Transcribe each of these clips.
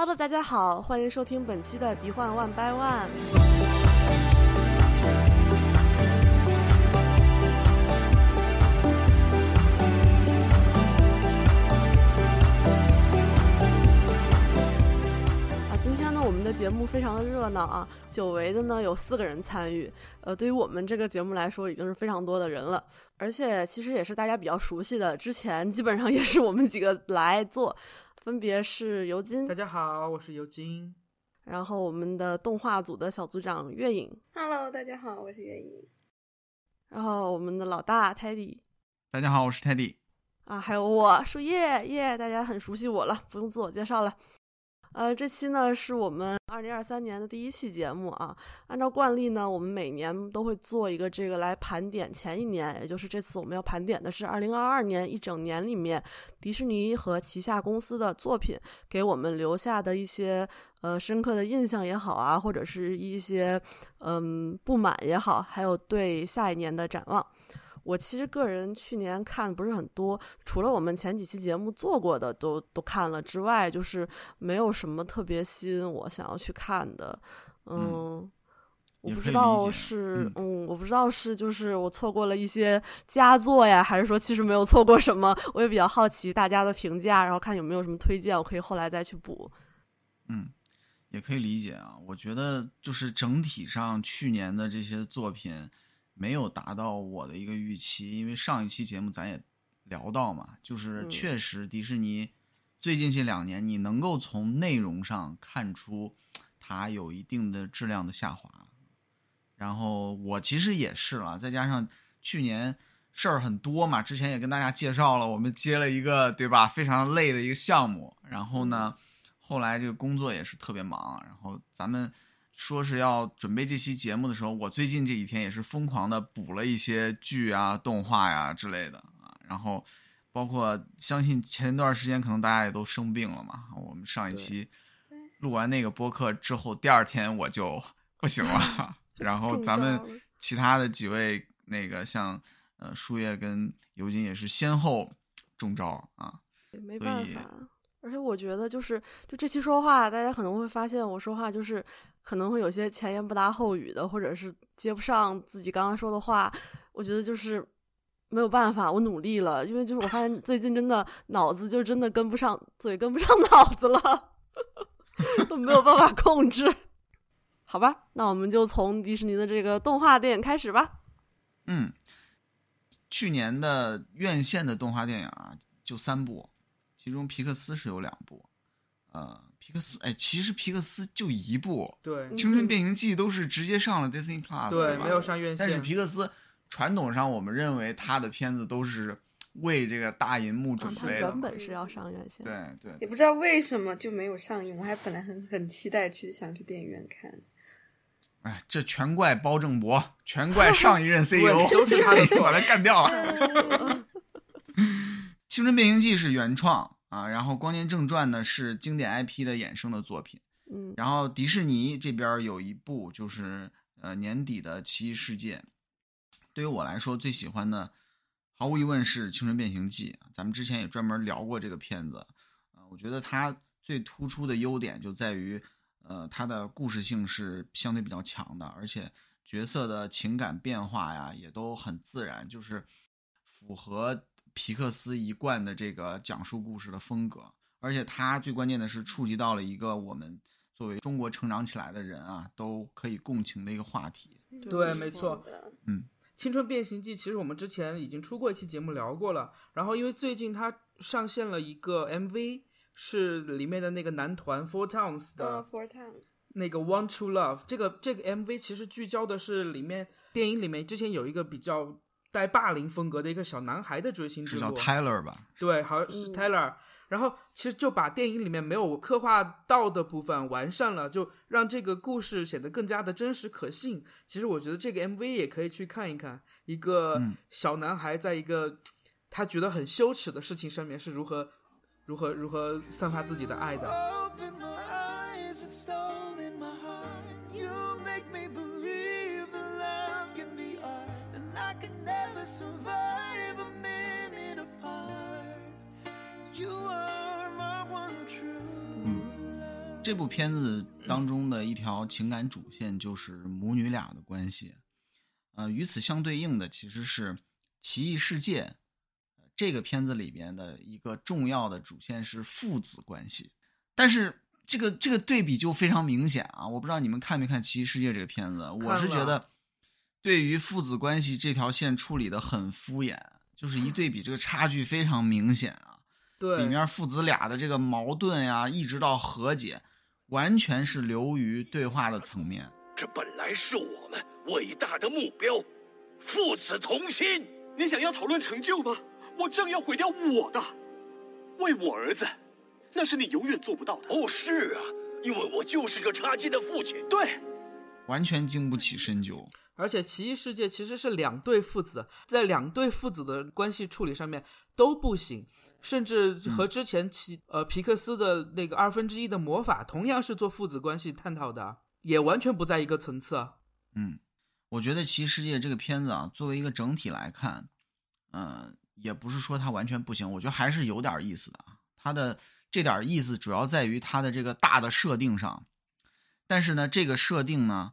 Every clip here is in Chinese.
Hello，大家好，欢迎收听本期的《敌幻 One by One》。啊，今天呢，我们的节目非常的热闹啊，久违的呢有四个人参与，呃，对于我们这个节目来说，已经是非常多的人了，而且其实也是大家比较熟悉的，之前基本上也是我们几个来做。分别是尤金，大家好，我是尤金。然后我们的动画组的小组长月影，Hello，大家好，我是月影。然后我们的老大 Teddy，大家好，我是 Teddy。啊，还有我树叶叶，大家很熟悉我了，不用自我介绍了。呃，这期呢是我们二零二三年的第一期节目啊。按照惯例呢，我们每年都会做一个这个来盘点前一年，也就是这次我们要盘点的是二零二二年一整年里面迪士尼和旗下公司的作品给我们留下的一些呃深刻的印象也好啊，或者是一些嗯不满也好，还有对下一年的展望。我其实个人去年看不是很多，除了我们前几期节目做过的都都看了之外，就是没有什么特别吸引我想要去看的。嗯，我不知道是嗯，我不知道是就是我错过了一些佳作呀，还是说其实没有错过什么？我也比较好奇大家的评价，然后看有没有什么推荐，我可以后来再去补。嗯，也可以理解啊。我觉得就是整体上去年的这些作品。没有达到我的一个预期，因为上一期节目咱也聊到嘛，就是确实迪士尼最近这两年，你能够从内容上看出它有一定的质量的下滑。然后我其实也是了，再加上去年事儿很多嘛，之前也跟大家介绍了，我们接了一个对吧，非常累的一个项目。然后呢，后来这个工作也是特别忙，然后咱们。说是要准备这期节目的时候，我最近这几天也是疯狂的补了一些剧啊、动画呀之类的啊，然后包括相信前一段时间可能大家也都生病了嘛。我们上一期录完那个播客之后，第二天我就 不行了，然后咱们其他的几位那个像呃树叶跟尤金也是先后中招啊，没办法。而且我觉得就是就这期说话，大家可能会发现我说话就是。可能会有些前言不搭后语的，或者是接不上自己刚刚说的话。我觉得就是没有办法，我努力了，因为就是我发现最近真的脑子就真的跟不上嘴，跟不上脑子了，都没有办法控制。好吧，那我们就从迪士尼的这个动画电影开始吧。嗯，去年的院线的动画电影啊，就三部，其中皮克斯是有两部，呃。皮克斯，哎，其实皮克斯就一部，对，《青春变形记》都是直接上了 Disney Plus，对，没有上院线。但是皮克斯传统上，我们认为他的片子都是为这个大银幕准备的，原本是要上院线。对对，也不知道为什么就没有上映，我还本来很很期待去想去电影院看。哎，这全怪包正博，全怪上一任 CEO，都是他的错，把他干掉了。《青春变形记》是原创。啊，然后《光年正传》呢是经典 IP 的衍生的作品，嗯，然后迪士尼这边有一部就是呃年底的《奇异世界》，对于我来说最喜欢的，毫无疑问是《青春变形记》。咱们之前也专门聊过这个片子，啊，我觉得它最突出的优点就在于，呃，它的故事性是相对比较强的，而且角色的情感变化呀也都很自然，就是符合。皮克斯一贯的这个讲述故事的风格，而且它最关键的是触及到了一个我们作为中国成长起来的人啊都可以共情的一个话题。对，没错。嗯，青春变形记其实我们之前已经出过一期节目聊过了。然后因为最近它上线了一个 MV，是里面的那个男团 Four Towns 的 Four Towns 那个 Want to Love。这个这个 MV 其实聚焦的是里面电影里面之前有一个比较。带霸凌风格的一个小男孩的追星之路，是叫 Tyler 吧？对，好像是 Tyler。然后其实就把电影里面没有刻画到的部分完善了，就让这个故事显得更加的真实可信。其实我觉得这个 MV 也可以去看一看，一个小男孩在一个他觉得很羞耻的事情上面是如何、如何、如何散发自己的爱的。Survive a minute apart. You are my one true love. 这部片子当中的一条情感主线就是母女俩的关系。呃，与此相对应的其实是《奇异世界》这个片子里边的一个重要的主线是父子关系。但是这个这个对比就非常明显啊！我不知道你们看没看《奇异世界》这个片子，我是觉得对于父子关系这条线处理的很敷衍，就是一对比，这个差距非常明显啊。对，里面父子俩的这个矛盾呀，一直到和解，完全是流于对话的层面。这本来是我们伟大的目标，父子同心。你想要讨论成就吗？我正要毁掉我的，为我儿子，那是你永远做不到的。哦，是啊，因为我就是个差劲的父亲。对，完全经不起深究。而且奇异世界其实是两对父子，在两对父子的关系处理上面都不行。甚至和之前奇呃皮克斯的那个二分之一的魔法同样是做父子关系探讨的，也完全不在一个层次。嗯，我觉得《奇异世界》这个片子啊，作为一个整体来看，嗯，也不是说它完全不行，我觉得还是有点意思的。它的这点意思主要在于它的这个大的设定上，但是呢，这个设定呢，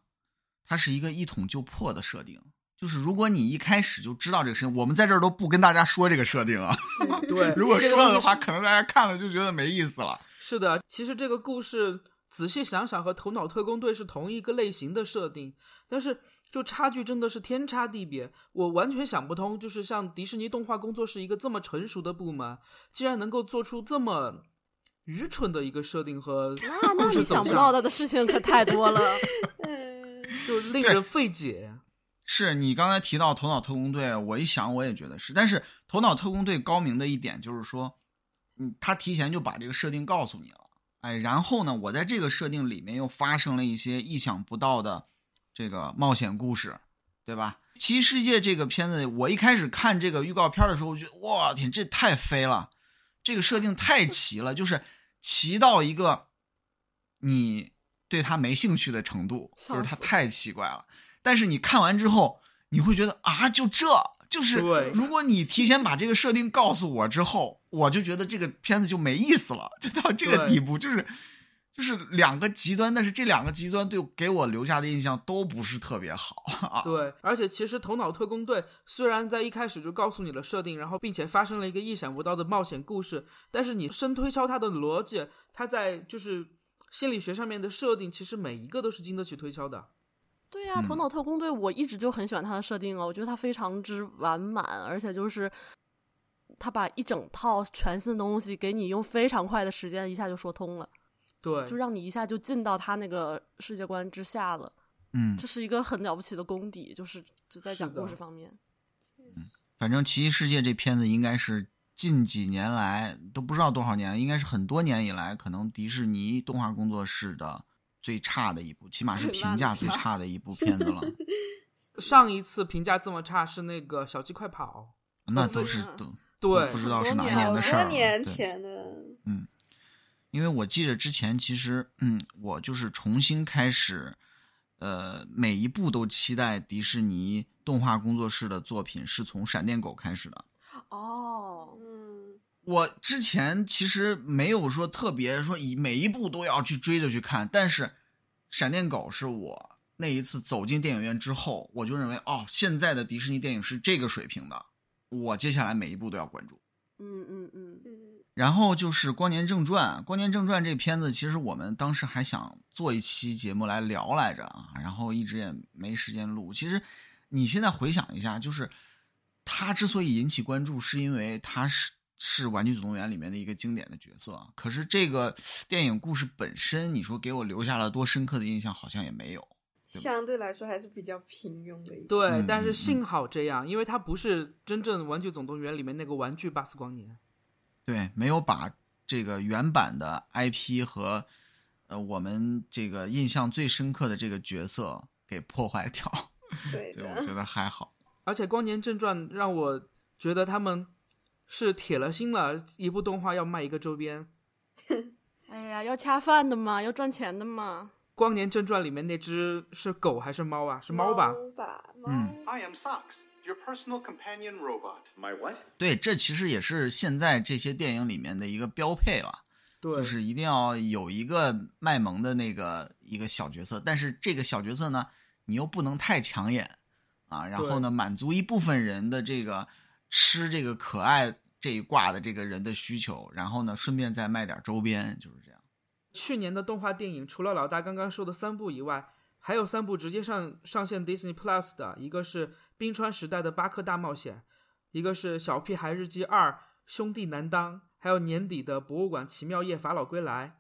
它是一个一捅就破的设定。就是如果你一开始就知道这个事情，我们在这儿都不跟大家说这个设定啊。对，如果说了的话，可能大家看了就觉得没意思了。是的，其实这个故事仔细想想和《头脑特工队》是同一个类型的设定，但是就差距真的是天差地别。我完全想不通，就是像迪士尼动画工作室一个这么成熟的部门，竟然能够做出这么愚蠢的一个设定和那那你想不到的事情可太多了 就令人费解。是你刚才提到《头脑特工队》，我一想我也觉得是。但是《头脑特工队》高明的一点就是说，嗯，他提前就把这个设定告诉你了，哎，然后呢，我在这个设定里面又发生了一些意想不到的这个冒险故事，对吧？《奇异世界》这个片子，我一开始看这个预告片的时候，我觉得我天，这太飞了，这个设定太奇了，就是奇到一个你对他没兴趣的程度，就是他太奇怪了。但是你看完之后，你会觉得啊，就这就是，如果你提前把这个设定告诉我之后，我就觉得这个片子就没意思了，就到这个地步，就是就是两个极端，但是这两个极端对给我留下的印象都不是特别好啊。对，而且其实《头脑特工队》虽然在一开始就告诉你了设定，然后并且发生了一个意想不到的冒险故事，但是你深推敲它的逻辑，它在就是心理学上面的设定，其实每一个都是经得起推敲的。对呀，头脑特工队我一直就很喜欢它的设定哦，我觉得它非常之完满，而且就是他把一整套全新的东西给你用非常快的时间一下就说通了，对，就让你一下就进到他那个世界观之下了。嗯，这是一个很了不起的功底，就是就在讲故事方面。嗯，反正《奇异世界》这片子应该是近几年来都不知道多少年，应该是很多年以来，可能迪士尼动画工作室的。最差的一部，起码是评价最差的一部片子了。上一次评价这么差是那个《小鸡快跑》，那都是都对，不知道是哪一年的事儿。多年前的，嗯，因为我记得之前其实，嗯，我就是重新开始，呃，每一部都期待迪士尼动画工作室的作品，是从《闪电狗》开始的。哦，嗯。我之前其实没有说特别说以每一部都要去追着去看，但是《闪电狗》是我那一次走进电影院之后，我就认为哦，现在的迪士尼电影是这个水平的，我接下来每一部都要关注。嗯嗯嗯嗯。然后就是《光年正传》，《光年正传》这片子其实我们当时还想做一期节目来聊来着啊，然后一直也没时间录。其实你现在回想一下，就是他之所以引起关注，是因为他是。是《玩具总动员》里面的一个经典的角色，可是这个电影故事本身，你说给我留下了多深刻的印象，好像也没有。相对来说还是比较平庸的。对，但是幸好这样，因为它不是真正《玩具总动员》里面那个玩具巴斯光年。对，没有把这个原版的 IP 和呃我们这个印象最深刻的这个角色给破坏掉。对，我觉得还好。而且《光年正传》让我觉得他们。是铁了心了，一部动画要卖一个周边。哎呀，要恰饭的嘛，要赚钱的嘛。《光年正传》里面那只是狗还是猫啊？是猫吧？嗯。I am Socks, your personal companion robot. My what? 对，这其实也是现在这些电影里面的一个标配了。对，就是一定要有一个卖萌的那个一个小角色，但是这个小角色呢，你又不能太抢眼啊，然后呢，满足一部分人的这个吃这个可爱这一挂的这个人的需求，然后呢，顺便再卖点周边，就是这样。去年的动画电影，除了老大刚刚说的三部以外，还有三部直接上上线 Disney Plus 的，一个是《冰川时代的巴克大冒险》，一个是《小屁孩日记二兄弟难当》，还有年底的《博物馆奇妙夜法老归来》。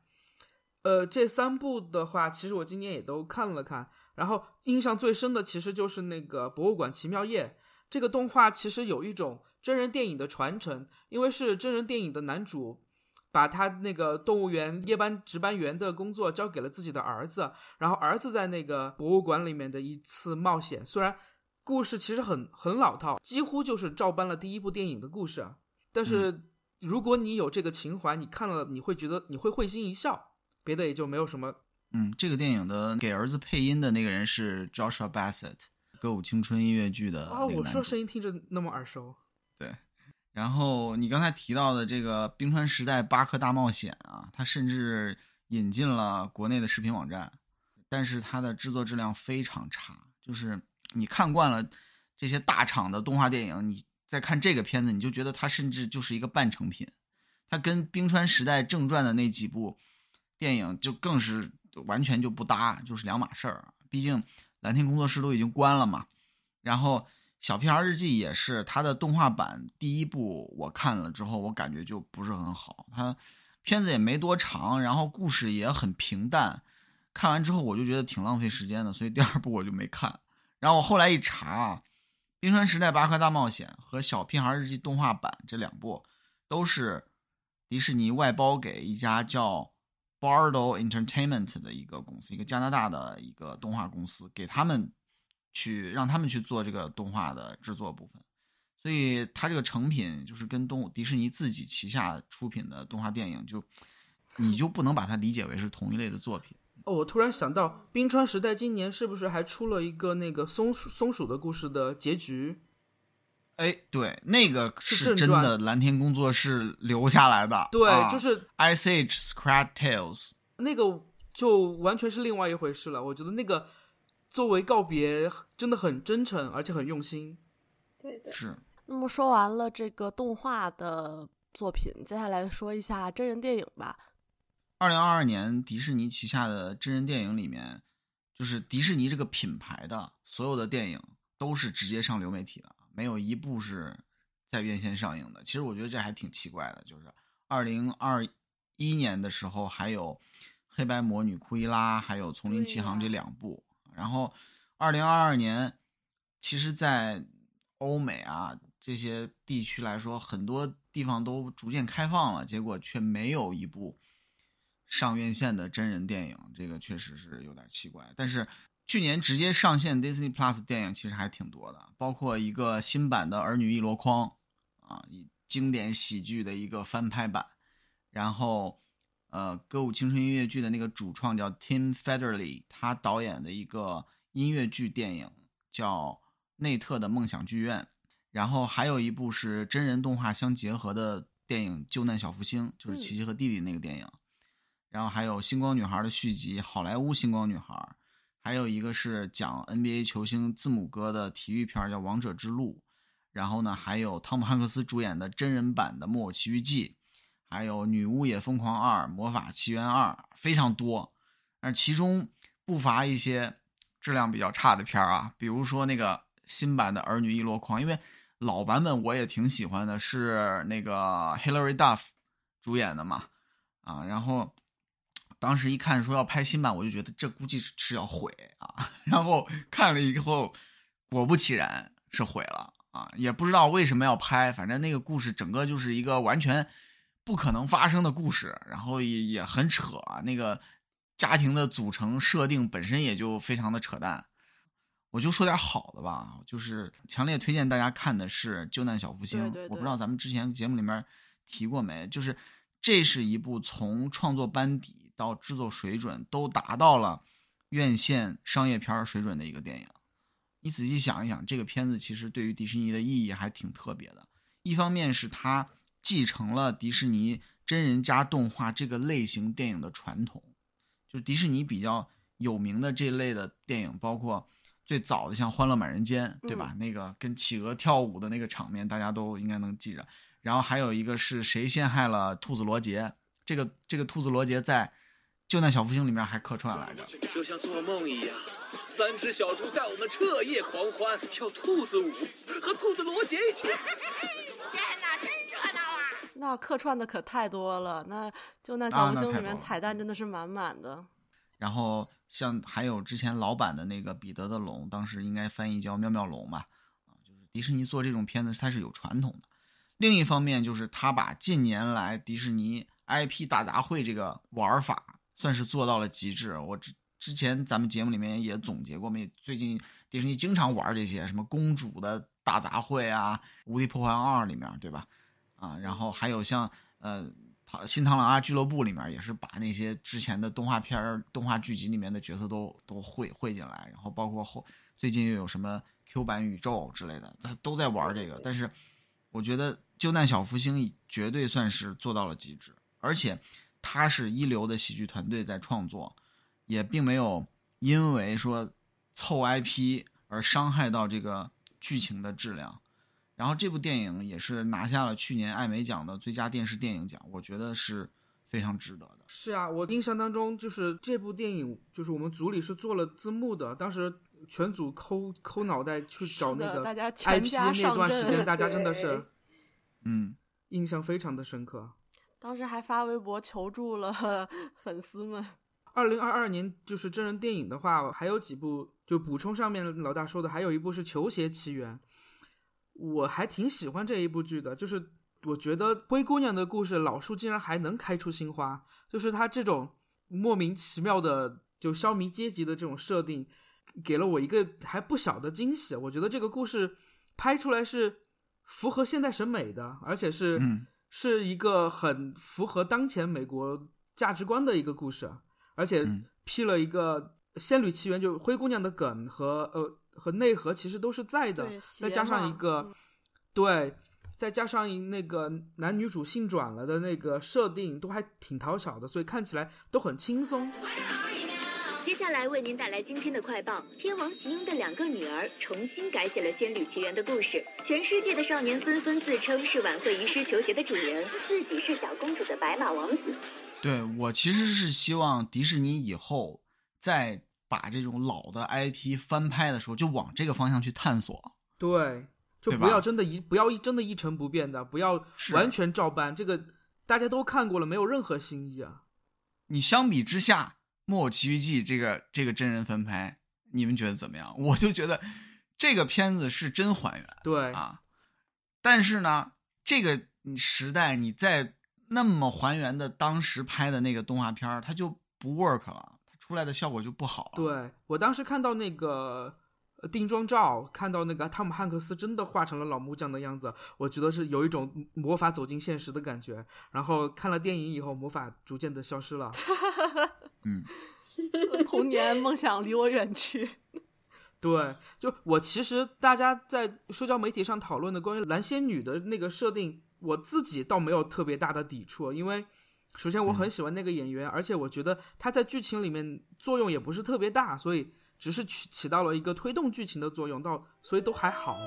呃，这三部的话，其实我今年也都看了看，然后印象最深的其实就是那个《博物馆奇妙夜》这个动画，其实有一种真人电影的传承，因为是真人电影的男主。把他那个动物园夜班值班员的工作交给了自己的儿子，然后儿子在那个博物馆里面的一次冒险，虽然故事其实很很老套，几乎就是照搬了第一部电影的故事，但是如果你有这个情怀，你看了你会觉得你会会心一笑，别的也就没有什么。嗯，这个电影的给儿子配音的那个人是 Joshua Bassett，歌舞青春音乐剧的。哦，我说声音听着那么耳熟。对。然后你刚才提到的这个《冰川时代巴克大冒险》啊，它甚至引进了国内的视频网站，但是它的制作质量非常差。就是你看惯了这些大厂的动画电影，你再看这个片子，你就觉得它甚至就是一个半成品。它跟《冰川时代正传》的那几部电影就更是完全就不搭，就是两码事儿。毕竟蓝天工作室都已经关了嘛。然后。小屁孩日记也是它的动画版第一部，我看了之后，我感觉就不是很好。它片子也没多长，然后故事也很平淡，看完之后我就觉得挺浪费时间的，所以第二部我就没看。然后我后来一查，《冰川时代巴克大冒险》和《小屁孩日记》动画版这两部都是迪士尼外包给一家叫 Bardo Entertainment 的一个公司，一个加拿大的一个动画公司，给他们。去让他们去做这个动画的制作部分，所以它这个成品就是跟动迪士尼自己旗下出品的动画电影，就你就不能把它理解为是同一类的作品。哦，我突然想到，《冰川时代》今年是不是还出了一个那个松鼠松鼠的故事的结局？哎，对，那个是真的蓝天工作室留下来的。对，就是 Ice Age Scratch Tales，那个就完全是另外一回事了。我觉得那个。作为告别，真的很真诚，而且很用心。对的，是。那么说完了这个动画的作品，接下来说一下真人电影吧。二零二二年，迪士尼旗下的真人电影里面，就是迪士尼这个品牌的所有的电影都是直接上流媒体的，没有一部是在院线上映的。其实我觉得这还挺奇怪的，就是二零二一年的时候还有《黑白魔女库伊拉》，还有《丛林奇航》这两部。然后，二零二二年，其实，在欧美啊这些地区来说，很多地方都逐渐开放了，结果却没有一部上院线的真人电影，这个确实是有点奇怪。但是去年直接上线 Disney Plus 电影其实还挺多的，包括一个新版的《儿女一箩筐》，啊，经典喜剧的一个翻拍版，然后。呃，歌舞青春音乐剧的那个主创叫 Tim Federle，他导演的一个音乐剧电影叫《内特的梦想剧院》，然后还有一部是真人动画相结合的电影《救难小福星》，就是琪琪和弟弟那个电影，然后还有《星光女孩》的续集《好莱坞星光女孩》，还有一个是讲 NBA 球星字母哥的体育片叫《王者之路》，然后呢，还有汤姆汉克斯主演的真人版的《木偶奇遇记》。还有《女巫也疯狂二》《魔法奇缘二》非常多，而其中不乏一些质量比较差的片儿啊，比如说那个新版的《儿女一箩筐》，因为老版本我也挺喜欢的，是那个 Hilary Duff 主演的嘛，啊，然后当时一看说要拍新版，我就觉得这估计是要毁啊，然后看了以后，果不其然是毁了啊，也不知道为什么要拍，反正那个故事整个就是一个完全。不可能发生的故事，然后也也很扯啊。那个家庭的组成设定本身也就非常的扯淡。我就说点好的吧，就是强烈推荐大家看的是《救难小福星》。我不知道咱们之前节目里面提过没，就是这是一部从创作班底到制作水准都达到了院线商业片水准的一个电影。你仔细想一想，这个片子其实对于迪士尼的意义还挺特别的。一方面是它。继承了迪士尼真人加动画这个类型电影的传统。就迪士尼比较有名的这类的电影，包括最早的像《欢乐满人间》，对吧？那个跟企鹅跳舞的那个场面，大家都应该能记着。然后还有一个是谁陷害了兔子罗杰？这个这个兔子罗杰在《救难小福星》里面还客串来着。就像做梦一样，三只小猪带我们彻夜狂欢，跳兔子舞，和兔子罗杰一起。天哪，真热闹啊！那客串的可太多了，那《就那小福星》里面彩蛋真的是满满的。然后像还有之前老版的那个彼得的龙，当时应该翻译叫妙妙龙吧？啊，就是迪士尼做这种片子它是有传统的。另一方面，就是他把近年来迪士尼 IP 大杂烩这个玩法算是做到了极致。我之之前咱们节目里面也总结过，没最近迪士尼经常玩这些什么公主的大杂烩啊，《无敌破坏二》里面对吧？啊，然后还有像呃《新螳螂啊俱乐部》里面也是把那些之前的动画片、动画剧集里面的角色都都汇汇进来，然后包括后最近又有什么 Q 版宇宙之类的，他都在玩这个，但是。我觉得《救难小福星》绝对算是做到了极致，而且它是一流的喜剧团队在创作，也并没有因为说凑 IP 而伤害到这个剧情的质量。然后这部电影也是拿下了去年艾美奖的最佳电视电影奖，我觉得是非常值得的。是啊，我印象当中就是这部电影，就是我们组里是做了字幕的，当时。全组抠抠脑袋去找那个 IP 那段时间，大家 真的是，嗯，印象非常的深刻。当时还发微博求助了 粉丝们。二零二二年就是真人电影的话，还有几部就补充上面老大说的，还有一部是《球鞋奇缘》，我还挺喜欢这一部剧的。就是我觉得灰姑娘的故事，老树竟然还能开出新花，就是他这种莫名其妙的就消弭阶级的这种设定。给了我一个还不小的惊喜，我觉得这个故事拍出来是符合现代审美的，而且是是一个很符合当前美国价值观的一个故事，而且披了一个仙女奇缘，就灰姑娘的梗和呃和内核其实都是在的，再加上一个对，再加上那个男女主性转了的那个设定，都还挺讨巧的，所以看起来都很轻松。接下来为您带来今天的快报：天王吉英的两个女儿重新改写了《仙女奇缘》的故事，全世界的少年纷纷自称是晚会遗失球鞋的主人，自己是小公主的白马王子。对我其实是希望迪士尼以后再把这种老的 IP 翻拍的时候，就往这个方向去探索。对，就不要真的一不要一真的一成不变的，不要完全照搬。这个大家都看过了，没有任何新意啊。你相比之下。《木偶奇遇记》这个这个真人翻拍，你们觉得怎么样？我就觉得这个片子是真还原，对啊。但是呢，这个时代你在那么还原的当时拍的那个动画片它就不 work 了，它出来的效果就不好了。对我当时看到那个定妆照，看到那个汤姆汉克斯真的化成了老木匠的样子，我觉得是有一种魔法走进现实的感觉。然后看了电影以后，魔法逐渐的消失了。嗯，童年梦想离我远去。对，就我其实大家在社交媒体上讨论的关于蓝仙女的那个设定，我自己倒没有特别大的抵触，因为首先我很喜欢那个演员，而且我觉得他在剧情里面作用也不是特别大，所以只是起起到了一个推动剧情的作用，到所以都还好。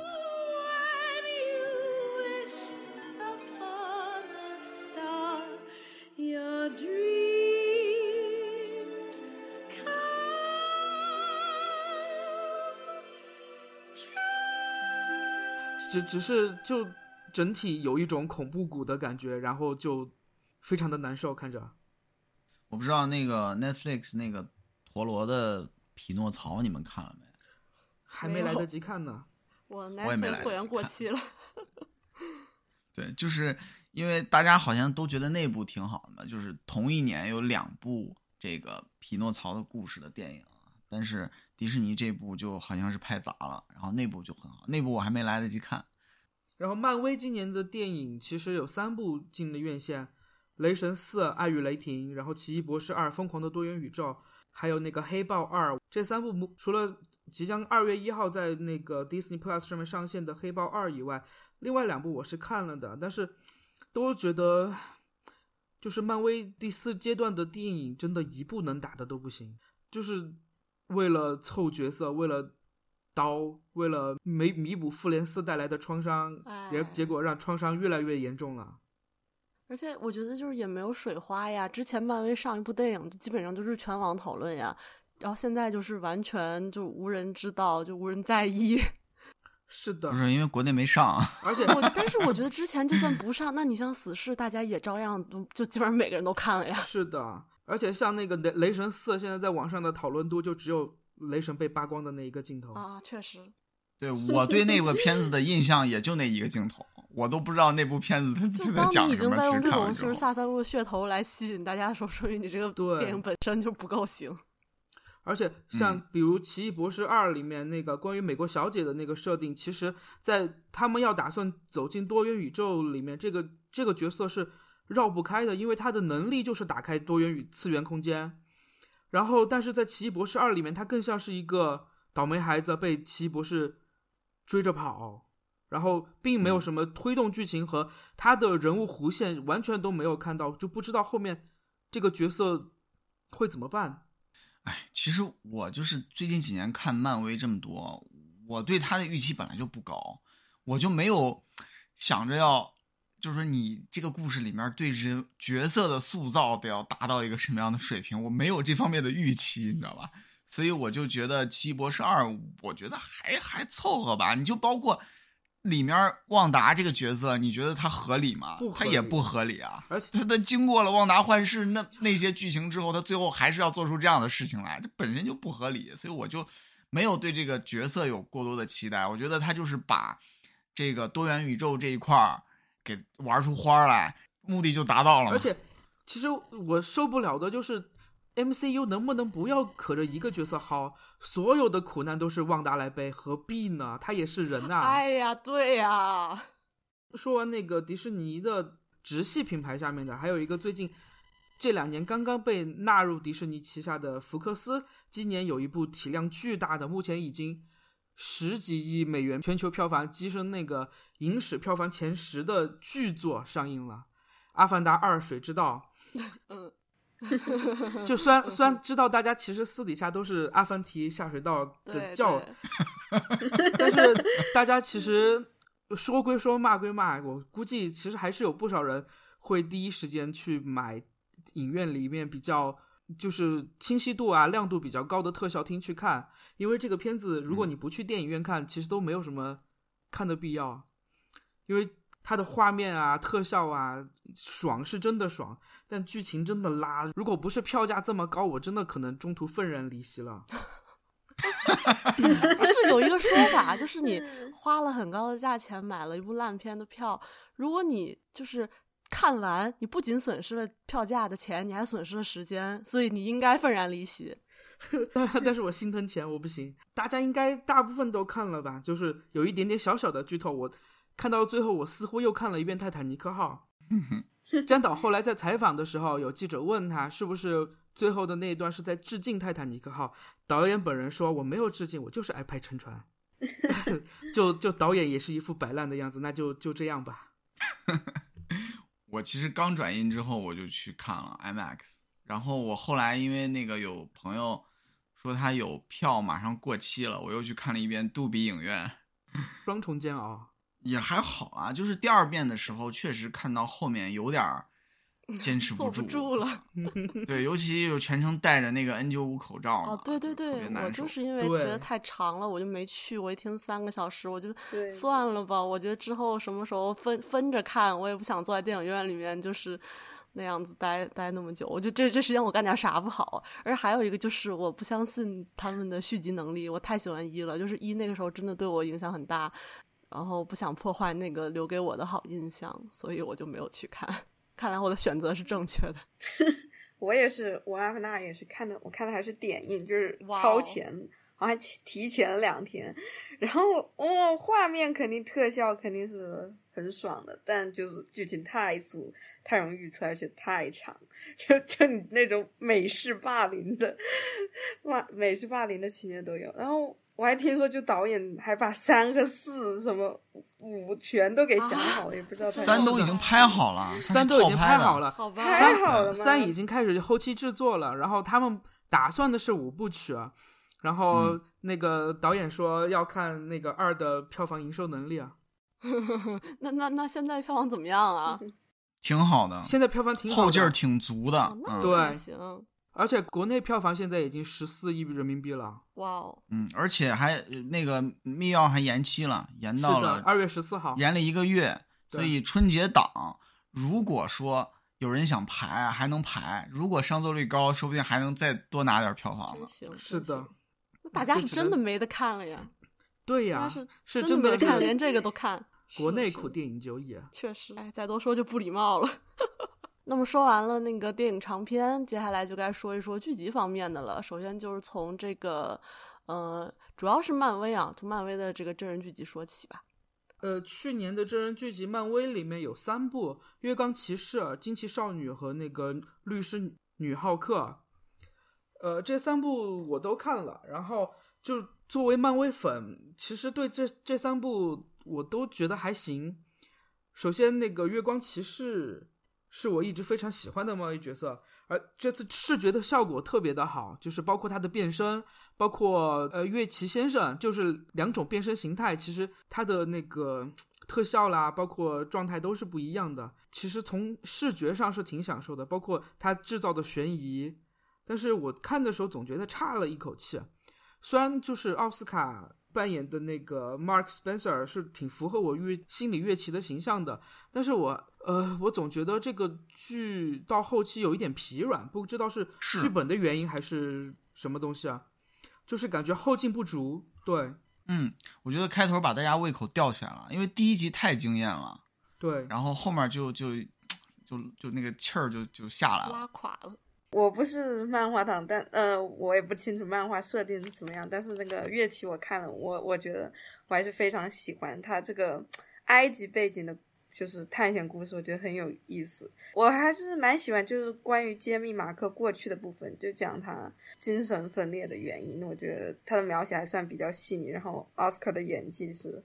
只只是就整体有一种恐怖谷的感觉，然后就非常的难受看着。我不知道那个 Netflix 那个陀螺的匹诺曹你们看了没？还没来得及看呢。我 Netflix 会员过期了。对，就是因为大家好像都觉得那部挺好的，就是同一年有两部这个匹诺曹的故事的电影，但是。迪士尼这部就好像是拍砸了，然后那部就很好，那部我还没来得及看。然后漫威今年的电影其实有三部进了院线，《雷神四：爱与雷霆》，然后《奇异博士二：疯狂的多元宇宙》，还有那个《黑豹二》。这三部除了即将二月一号在那个 Disney Plus 上面上线的《黑豹二》以外，另外两部我是看了的，但是都觉得就是漫威第四阶段的电影，真的一部能打的都不行，就是为了凑角色，为了刀，为了弥弥补复联四带来的创伤，结结果让创伤越来越严重了。而且我觉得就是也没有水花呀，之前漫威上一部电影基本上就是全网讨论呀，然后现在就是完全就无人知道，就无人在意。是的，不是因为国内没上，而且我，但是我觉得之前就算不上，那你像死侍，大家也照样都就基本上每个人都看了呀。是的，而且像那个雷雷神四，现在在网上的讨论度就只有雷神被扒光的那一个镜头啊，确实。对我对那个片子的印象也就那一个镜头，我都不知道那部片子它在讲什么。当你已经在用这种就是下三路噱头来吸引大家的时候，说明你这个电影本身就不够行。而且像比如《奇异博士二》里面那个关于美国小姐的那个设定，其实，在他们要打算走进多元宇宙里面，这个这个角色是绕不开的，因为他的能力就是打开多元宇次元空间。然后，但是在《奇异博士二》里面，他更像是一个倒霉孩子被奇异博士追着跑，然后并没有什么推动剧情和他的人物弧线，完全都没有看到，就不知道后面这个角色会怎么办。哎，其实我就是最近几年看漫威这么多，我对他的预期本来就不高，我就没有想着要，就是说你这个故事里面对人角色的塑造得要达到一个什么样的水平，我没有这方面的预期，你知道吧？所以我就觉得《奇异博士二》，我觉得还还凑合吧。你就包括。里面旺达这个角色，你觉得他合理吗？他也不合理啊！而且他的经过了旺达幻视那那些剧情之后，他最后还是要做出这样的事情来，这本身就不合理。所以我就没有对这个角色有过多的期待。我觉得他就是把这个多元宇宙这一块儿给玩出花来，目的就达到了。而且，其实我受不了的就是。MCU 能不能不要可着一个角色好？所有的苦难都是旺达来背，何必呢？他也是人呐！哎呀，对呀。说完那个迪士尼的直系品牌下面的，还有一个最近这两年刚刚被纳入迪士尼旗下的福克斯，今年有一部体量巨大的，目前已经十几亿美元全球票房跻身那个影史票房前十的巨作上映了，《阿凡达二：水之道》。嗯。就虽然虽然知道大家其实私底下都是阿凡提下水道的叫，但是大家其实说归说骂归骂，我估计其实还是有不少人会第一时间去买影院里面比较就是清晰度啊亮度比较高的特效厅去看，因为这个片子如果你不去电影院看，其实都没有什么看的必要，因为。它的画面啊，特效啊，爽是真的爽，但剧情真的拉。如果不是票价这么高，我真的可能中途愤然离席了。不是有一个说法，就是你 花了很高的价钱买了一部烂片的票，如果你就是看完，你不仅损失了票价的钱，你还损失了时间，所以你应该愤然离席。但是我心疼钱，我不行。大家应该大部分都看了吧？就是有一点点小小的剧透，我。看到最后，我似乎又看了一遍《泰坦尼克号》。詹导后来在采访的时候，有记者问他是不是最后的那一段是在致敬《泰坦尼克号》。导演本人说：“我没有致敬，我就是爱拍沉船。”就就导演也是一副摆烂的样子，那就就这样吧。我其实刚转印之后，我就去看了 IMAX。然后我后来因为那个有朋友说他有票马上过期了，我又去看了一遍杜比影院。双重煎熬。也还好啊，就是第二遍的时候，确实看到后面有点坚持不住了。对，尤其又全程戴着那个 N95 口罩。哦，对对对，我就是因为觉得太长了，我就没去。我一听三个小时，我就 算了吧。我觉得之后什么时候分分着看，我也不想坐在电影院里面，就是那样子待待那么久。我觉得这这时间我干点啥不好？而还有一个就是我不相信他们的续集能力。我太喜欢一了，就是一那个时候真的对我影响很大。然后不想破坏那个留给我的好印象，所以我就没有去看。看来我的选择是正确的。我也是，我阿凡达也是看的，我看的还是点映，就是超前，好像提提前了两天。然后，哦，画面肯定特效肯定是很爽的，但就是剧情太俗、太容易预测，而且太长，就就你那种美式霸凌的，哇美式霸凌的情节都有。然后我还听说，就导演还把三和四什么五全都给想好了，也不知道三都已经拍好了，三都已经拍好了，拍好了三已经开始后期制作了，然后他们打算的是五部曲。然后那个导演说要看那个二的票房营收能力啊，那那那现在票房怎么样啊？挺好的，现在票房挺好后劲儿挺足的，对，行。而且国内票房现在已经十四亿人民币了，哇哦，嗯，而且还那个密钥还延期了，延到了二月十四号，延了一个月，所以春节档如果说有人想排还能排，如果上座率高，说不定还能再多拿点票房呢。是的。那大家是真的没得看了呀！对呀，是是真的没得看，连这个都看。国内苦电影久矣，确实，哎，再多说就不礼貌了。那么说完了那个电影长片，接下来就该说一说剧集方面的了。首先就是从这个，呃，主要是漫威啊，从漫威的这个真人剧集说起吧。呃，去年的真人剧集，漫威里面有三部，《月光骑士》、《惊奇少女》和那个《律师女浩克》。呃，这三部我都看了，然后就作为漫威粉，其实对这这三部我都觉得还行。首先，那个月光骑士是我一直非常喜欢的漫威角色，而这次视觉的效果特别的好，就是包括他的变身，包括呃月奇先生，就是两种变身形态，其实他的那个特效啦，包括状态都是不一样的。其实从视觉上是挺享受的，包括他制造的悬疑。但是我看的时候总觉得差了一口气，虽然就是奥斯卡扮演的那个 Mark Spencer 是挺符合我乐心理乐器的形象的，但是我呃我总觉得这个剧到后期有一点疲软，不知道是剧本的原因还是什么东西啊，就是感觉后劲不足。对，嗯，我觉得开头把大家胃口吊起来了，因为第一集太惊艳了，对，然后后面就就就就那个气儿就就下来了，拉垮了。我不是漫画党，但呃，我也不清楚漫画设定是怎么样。但是那个乐器我看了，我我觉得我还是非常喜欢它这个埃及背景的，就是探险故事，我觉得很有意思。我还是蛮喜欢，就是关于揭秘马克过去的部分，就讲他精神分裂的原因。我觉得他的描写还算比较细腻，然后奥斯卡的演技是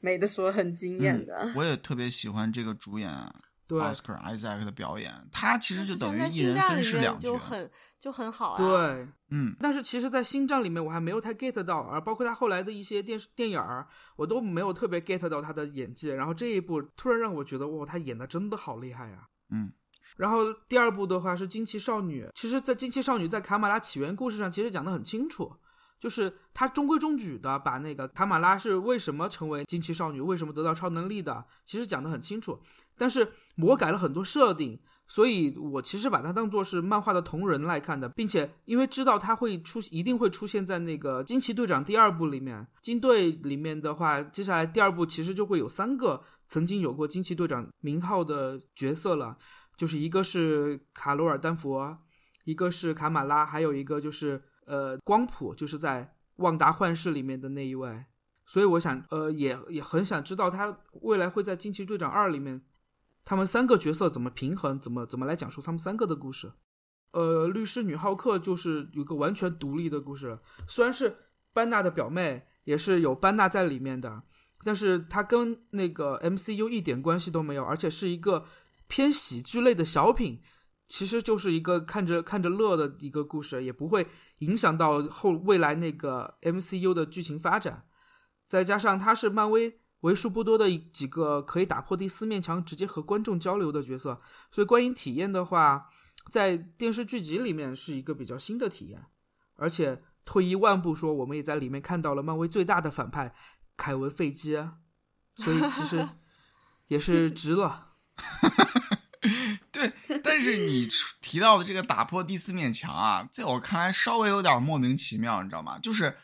没得说，很惊艳的。我也特别喜欢这个主演。奥斯卡·艾萨克的表演，他其实就等于一人分饰两角，就很就很好啊。对，嗯。但是其实，在星战里面，我还没有太 get 到，而包括他后来的一些电视电影儿，我都没有特别 get 到他的演技。然后这一部突然让我觉得，哇，他演的真的好厉害啊！嗯。然后第二部的话是《惊奇少女》，其实，在《惊奇少女》在卡马拉起源故事上，其实讲的很清楚。就是他中规中矩的把那个卡马拉是为什么成为惊奇少女，为什么得到超能力的，其实讲得很清楚。但是魔改了很多设定，所以我其实把它当做是漫画的同人来看的，并且因为知道他会出，一定会出现在那个惊奇队长第二部里面。金队里面的话，接下来第二部其实就会有三个曾经有过惊奇队长名号的角色了，就是一个是卡罗尔丹佛，一个是卡马拉，还有一个就是。呃，光谱就是在《旺达幻视》里面的那一位，所以我想，呃，也也很想知道他未来会在《惊奇队长二》里面，他们三个角色怎么平衡，怎么怎么来讲述他们三个的故事。呃，律师女浩克就是有个完全独立的故事，虽然是班纳的表妹，也是有班纳在里面的，但是她跟那个 MCU 一点关系都没有，而且是一个偏喜剧类的小品。其实就是一个看着看着乐的一个故事，也不会影响到后未来那个 MCU 的剧情发展。再加上他是漫威为数不多的几个可以打破第四面墙，直接和观众交流的角色，所以观影体验的话，在电视剧集里面是一个比较新的体验。而且退一万步说，我们也在里面看到了漫威最大的反派凯文·费基，所以其实 也是值了。对，但是你提到的这个打破第四面墙啊，在我看来稍微有点莫名其妙，你知道吗？就是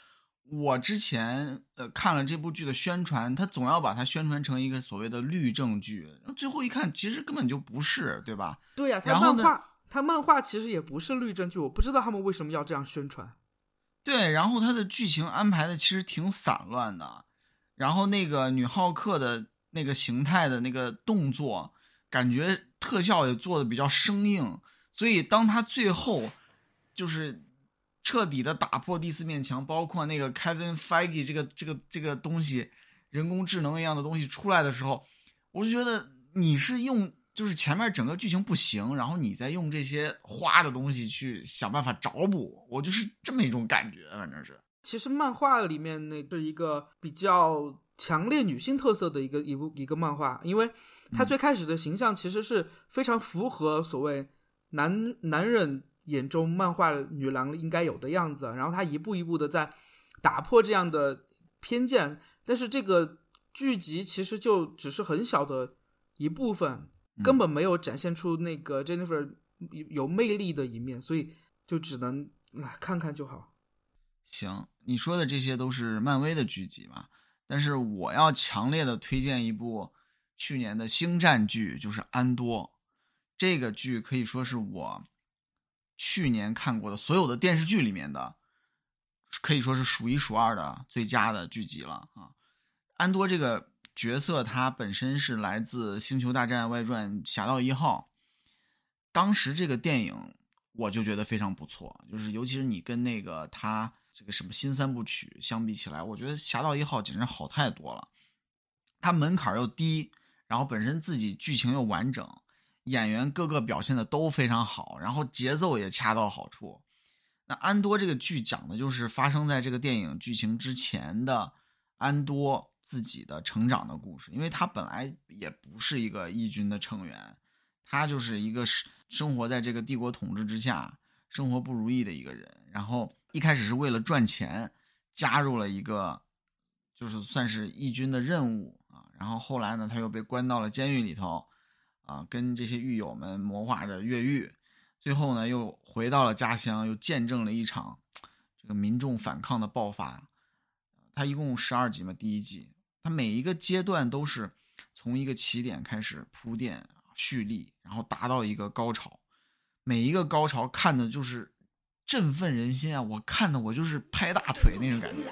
我之前呃看了这部剧的宣传，他总要把它宣传成一个所谓的律政剧，最后一看其实根本就不是，对吧？对呀，他漫画他漫画其实也不是律政剧，我不知道他们为什么要这样宣传。对，然后他的剧情安排的其实挺散乱的，然后那个女浩克的。那个形态的那个动作，感觉特效也做的比较生硬，所以当他最后就是彻底的打破第四面墙，包括那个 Kevin Feige 这个这个这个东西，人工智能一样的东西出来的时候，我就觉得你是用就是前面整个剧情不行，然后你再用这些花的东西去想办法找补，我就是这么一种感觉，反正是。其实漫画里面那是一个比较。强烈女性特色的一个一部一个漫画，因为它最开始的形象其实是非常符合所谓男男人眼中漫画女郎应该有的样子，然后他一步一步的在打破这样的偏见，但是这个剧集其实就只是很小的一部分，根本没有展现出那个 Jennifer 有魅力的一面，所以就只能看看就好。行，你说的这些都是漫威的剧集嘛？但是我要强烈的推荐一部去年的星战剧，就是《安多》。这个剧可以说是我去年看过的所有的电视剧里面的，可以说是数一数二的最佳的剧集了啊！安多这个角色，他本身是来自《星球大战外传：侠盗一号》。当时这个电影我就觉得非常不错，就是尤其是你跟那个他。这个什么新三部曲相比起来，我觉得《侠盗一号》简直好太多了。它门槛又低，然后本身自己剧情又完整，演员各个表现的都非常好，然后节奏也恰到好处。那安多这个剧讲的就是发生在这个电影剧情之前的安多自己的成长的故事，因为他本来也不是一个义军的成员，他就是一个生生活在这个帝国统治之下，生活不如意的一个人，然后。一开始是为了赚钱，加入了一个，就是算是义军的任务。然后后来呢，他又被关到了监狱里头，啊，跟这些狱友们谋划着越狱。最后呢，又回到了家乡，又见证了一场这个民众反抗的爆发。他一共十二集嘛，第一集，他每一个阶段都是从一个起点开始铺垫蓄力，然后达到一个高潮。每一个高潮看的就是。振奋人心啊！我看的我就是拍大腿那种感觉，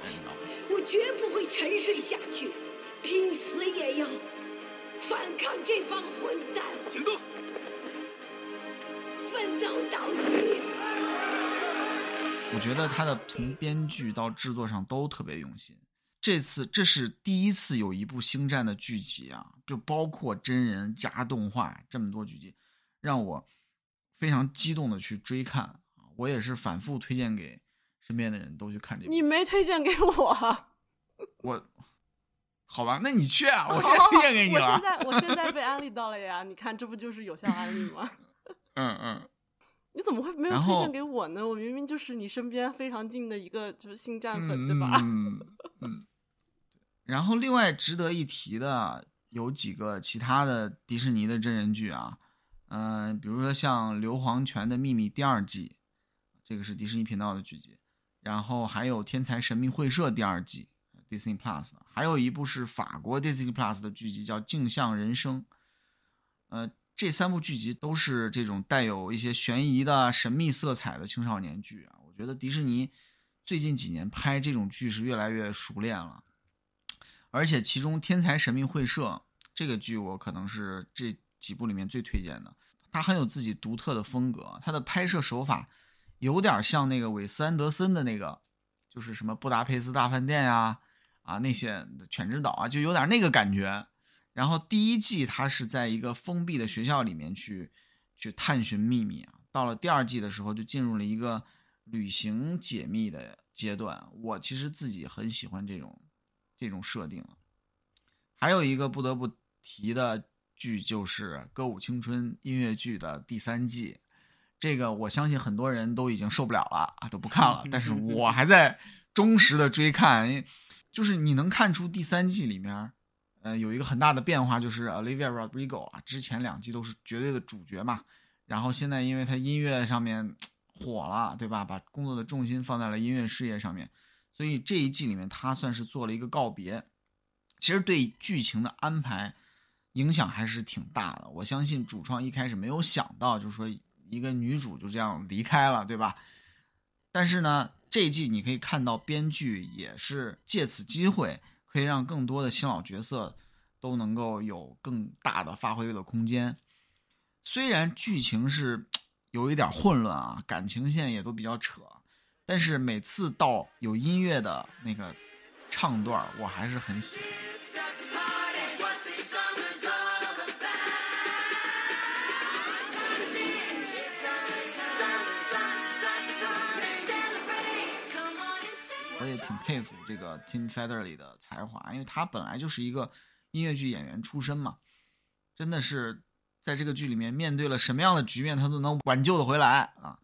我绝不会沉睡这帮混蛋！行动！奋斗到底！我觉得他的从编剧到制作上都特别用心。这次这是第一次有一部星战的剧集啊，就包括真人加动画这么多剧集，让我非常激动的去追看。我也是反复推荐给身边的人都去看这部。你没推荐给我，我好吧？那你去啊！我现在推荐给你了。我现在我现在被安利到了呀！你看，这不就是有效安利吗？嗯嗯。你怎么会没有推荐给我呢？我明明就是你身边非常近的一个就是星战粉，对吧？嗯嗯。然后另外值得一提的有几个其他的迪士尼的真人剧啊，嗯，比如说像《硫磺泉的秘密》第二季。这个是迪士尼频道的剧集，然后还有《天才神秘会社》第二季，Disney Plus，还有一部是法国 Disney Plus 的剧集叫《镜像人生》。呃，这三部剧集都是这种带有一些悬疑的神秘色彩的青少年剧啊。我觉得迪士尼最近几年拍这种剧是越来越熟练了，而且其中《天才神秘会社》这个剧我可能是这几部里面最推荐的，它很有自己独特的风格，它的拍摄手法。有点像那个韦斯安德森的那个，就是什么布达佩斯大饭店呀，啊那些犬之岛啊，就有点那个感觉。然后第一季他是在一个封闭的学校里面去去探寻秘密啊，到了第二季的时候就进入了一个旅行解密的阶段。我其实自己很喜欢这种这种设定。还有一个不得不提的剧就是《歌舞青春》音乐剧的第三季。这个我相信很多人都已经受不了了啊，都不看了。但是我还在 忠实的追看，就是你能看出第三季里面，呃，有一个很大的变化，就是 Olivia Rodrigo 啊，之前两季都是绝对的主角嘛，然后现在因为他音乐上面火了，对吧？把工作的重心放在了音乐事业上面，所以这一季里面他算是做了一个告别。其实对剧情的安排影响还是挺大的。我相信主创一开始没有想到，就是说。一个女主就这样离开了，对吧？但是呢，这一季你可以看到，编剧也是借此机会，可以让更多的新老角色都能够有更大的发挥的空间。虽然剧情是有一点混乱啊，感情线也都比较扯，但是每次到有音乐的那个唱段，我还是很喜欢。佩服这个 Tim Federle 的才华，因为他本来就是一个音乐剧演员出身嘛，真的是在这个剧里面面对了什么样的局面，他都能挽救的回来啊！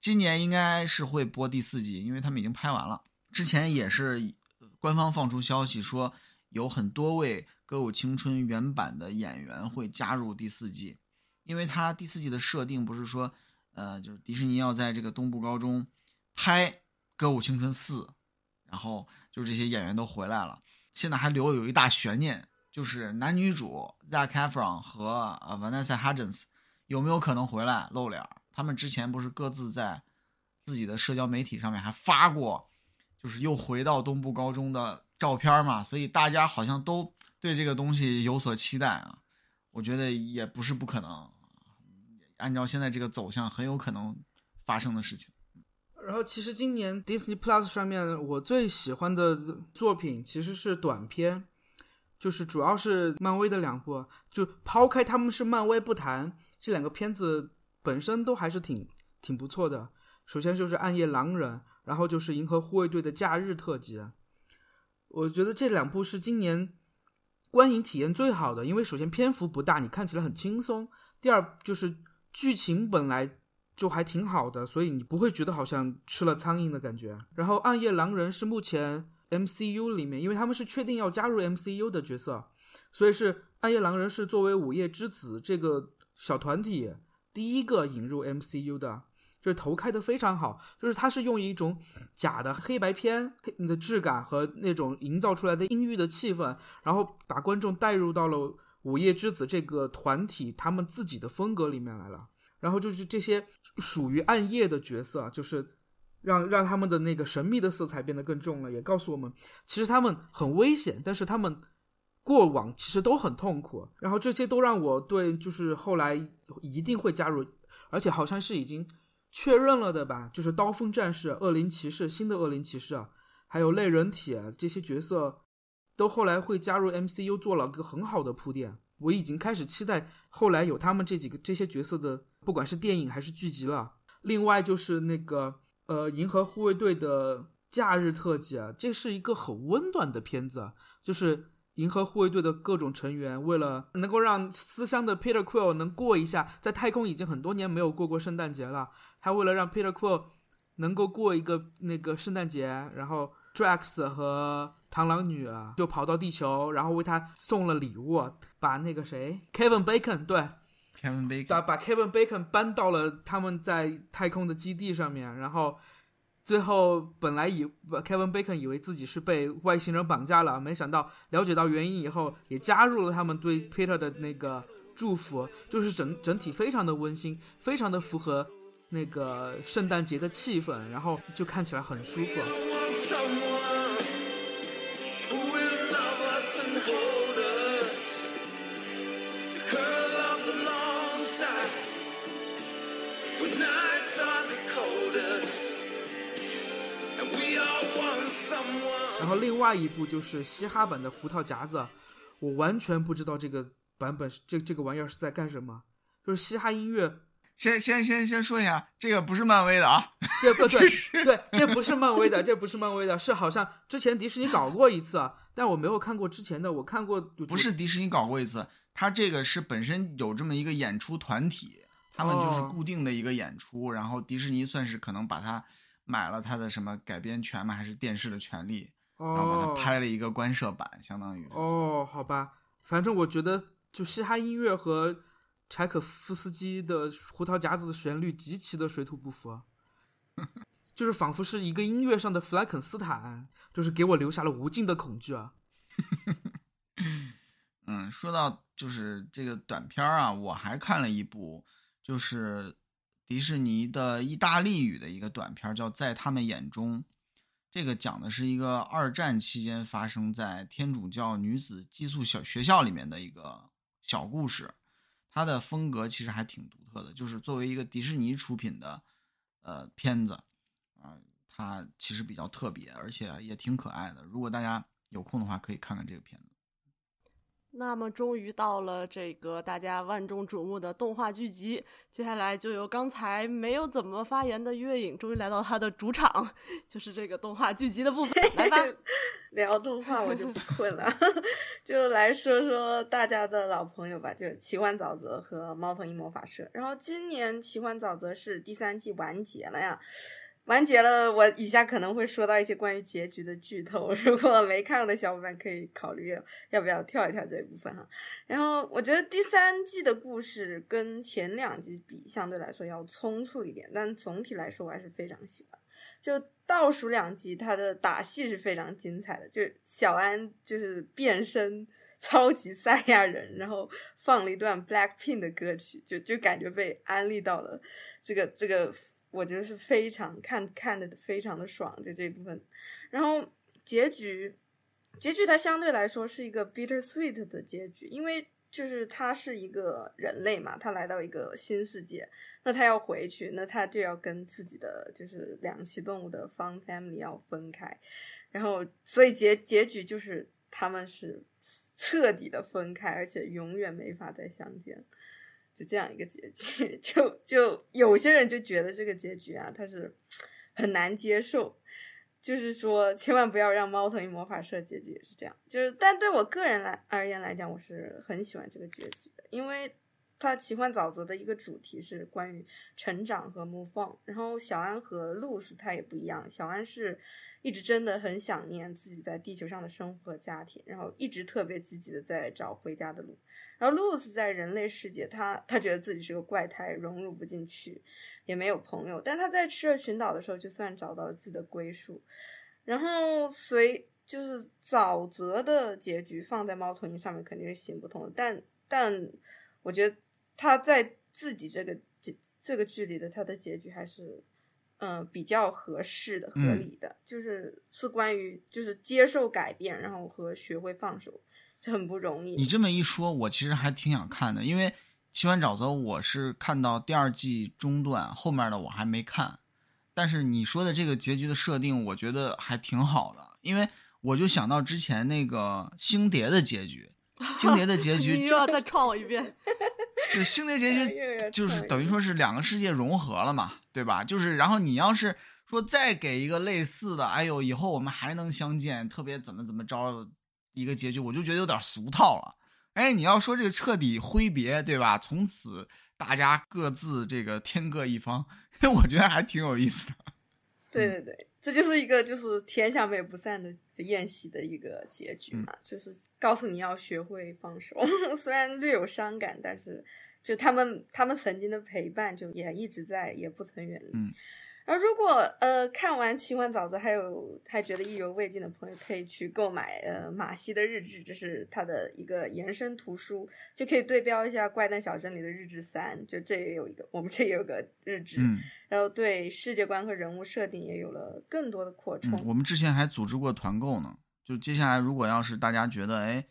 今年应该是会播第四季，因为他们已经拍完了。之前也是官方放出消息说，有很多位《歌舞青春》原版的演员会加入第四季，因为他第四季的设定不是说，呃，就是迪士尼要在这个东部高中拍《歌舞青春四》。然后就这些演员都回来了，现在还留有一大悬念，就是男女主 Zac Efron 和呃 Vanessa Hudgens 有没有可能回来露脸？他们之前不是各自在自己的社交媒体上面还发过，就是又回到东部高中的照片嘛，所以大家好像都对这个东西有所期待啊。我觉得也不是不可能，按照现在这个走向，很有可能发生的事情。然后，其实今年 Disney Plus 上面我最喜欢的作品其实是短片，就是主要是漫威的两部。就抛开他们是漫威不谈，这两个片子本身都还是挺挺不错的。首先就是《暗夜狼人》，然后就是《银河护卫队》的假日特辑。我觉得这两部是今年观影体验最好的，因为首先篇幅不大，你看起来很轻松；第二就是剧情本来。就还挺好的，所以你不会觉得好像吃了苍蝇的感觉。然后暗夜狼人是目前 MCU 里面，因为他们是确定要加入 MCU 的角色，所以是暗夜狼人是作为午夜之子这个小团体第一个引入 MCU 的，就是头开的非常好，就是它是用一种假的黑白片的质感和那种营造出来的阴郁的气氛，然后把观众带入到了午夜之子这个团体他们自己的风格里面来了。然后就是这些属于暗夜的角色，就是让让他们的那个神秘的色彩变得更重了，也告诉我们，其实他们很危险，但是他们过往其实都很痛苦。然后这些都让我对就是后来一定会加入，而且好像是已经确认了的吧？就是刀锋战士、恶灵骑士、新的恶灵骑士啊，还有类人体这些角色，都后来会加入 MCU，做了个很好的铺垫。我已经开始期待后来有他们这几个这些角色的。不管是电影还是剧集了，另外就是那个呃《银河护卫队》的假日特辑啊，这是一个很温暖的片子，就是银河护卫队的各种成员为了能够让思乡的 Peter Quill 能过一下，在太空已经很多年没有过过圣诞节了，他为了让 Peter Quill 能够过一个那个圣诞节，然后 Drax 和螳螂女啊就跑到地球，然后为他送了礼物，把那个谁 Kevin Bacon 对。Kevin Bacon 把把 Kevin Bacon 搬到了他们在太空的基地上面，然后最后本来以 Kevin Bacon 以为自己是被外星人绑架了，没想到了解到原因以后，也加入了他们对 Peter 的那个祝福，就是整整体非常的温馨，非常的符合那个圣诞节的气氛，然后就看起来很舒服。然后另外一部就是嘻哈版的《胡桃夹子》，我完全不知道这个版本这这个玩意儿是在干什么。就是嘻哈音乐，先先先先说一下，这个不是漫威的啊，这不对 对，这不是漫威的，这不是漫威的，是好像之前迪士尼搞过一次，但我没有看过之前的，我看过不是迪士尼搞过一次，他这个是本身有这么一个演出团体，他们就是固定的一个演出，然后迪士尼算是可能把它。买了他的什么改编权吗？还是电视的权利？然后把它拍了一个官摄版，相当于。哦，好吧，反正我觉得就嘻哈音乐和柴可夫斯基的《胡桃夹子》的旋律极其的水土不服，就是仿佛是一个音乐上的弗兰肯斯坦，就是给我留下了无尽的恐惧啊。嗯，说到就是这个短片啊，我还看了一部，就是。迪士尼的意大利语的一个短片叫《在他们眼中》，这个讲的是一个二战期间发生在天主教女子寄宿小学校里面的一个小故事。它的风格其实还挺独特的，就是作为一个迪士尼出品的呃片子啊，它其实比较特别，而且也挺可爱的。如果大家有空的话，可以看看这个片子。那么，终于到了这个大家万众瞩目的动画剧集，接下来就由刚才没有怎么发言的月影，终于来到他的主场，就是这个动画剧集的部分。来吧，聊动画我就不 困了，就来说说大家的老朋友吧，就是《奇幻沼泽》和《猫头鹰魔法社》。然后今年《奇幻沼泽》是第三季完结了呀。完结了，我以下可能会说到一些关于结局的剧透，如果没看过的小伙伴可以考虑要不要跳一跳这一部分哈。然后我觉得第三季的故事跟前两季比，相对来说要匆促一点，但总体来说我还是非常喜欢。就倒数两集，它的打戏是非常精彩的，就是小安就是变身超级赛亚人，然后放了一段 Black Pink 的歌曲，就就感觉被安利到了这个这个。我觉得是非常看看的非常的爽，就这部分。然后结局，结局它相对来说是一个 bitter sweet 的结局，因为就是他是一个人类嘛，他来到一个新世界，那他要回去，那他就要跟自己的就是两栖动物的 fun family 要分开，然后所以结结局就是他们是彻底的分开，而且永远没法再相见。就这样一个结局，就就有些人就觉得这个结局啊，他是很难接受，就是说千万不要让猫头鹰魔法社结局也是这样，就是但对我个人来而言来讲，我是很喜欢这个结局的，因为它奇幻沼泽的一个主题是关于成长和 move on，然后小安和露丝他也不一样，小安是一直真的很想念自己在地球上的生活和家庭，然后一直特别积极的在找回家的路。然后露丝在人类世界，他他觉得自己是个怪胎，融入不进去，也没有朋友。但他在赤热群岛的时候，就算找到了自己的归属。然后随就是沼泽的结局放在猫头鹰上面肯定是行不通的。但但我觉得他在自己这个这这个剧里的他的结局还是嗯比较合适的、合理的，就是是关于就是接受改变，然后和学会放手。很不容易。你这么一说，我其实还挺想看的，因为《奇幻沼泽》我是看到第二季中段，后面的我还没看。但是你说的这个结局的设定，我觉得还挺好的，因为我就想到之前那个星蝶的结局，星蝶的结局你又要再创我一遍。对，星蝶结局就是等于说是两个世界融合了嘛，对吧？就是然后你要是说再给一个类似的，哎呦，以后我们还能相见，特别怎么怎么着。一个结局，我就觉得有点俗套了。哎，你要说这个彻底挥别，对吧？从此大家各自这个天各一方，我觉得还挺有意思的。对对对，这就是一个就是天下美不散的宴席的一个结局嘛，就是告诉你要学会放手，虽然略有伤感，但是就他们他们曾经的陪伴就也一直在，也不曾远离。而如果呃看完《奇幻枣子》还有还觉得意犹未尽的朋友，可以去购买呃马西的日志，这是他的一个延伸图书，就可以对标一下《怪诞小镇》里的日志三，就这也有一个，我们这也有个日志，然后对世界观和人物设定也有了更多的扩充。我们之前还组织过团购呢，就接下来如果要是大家觉得哎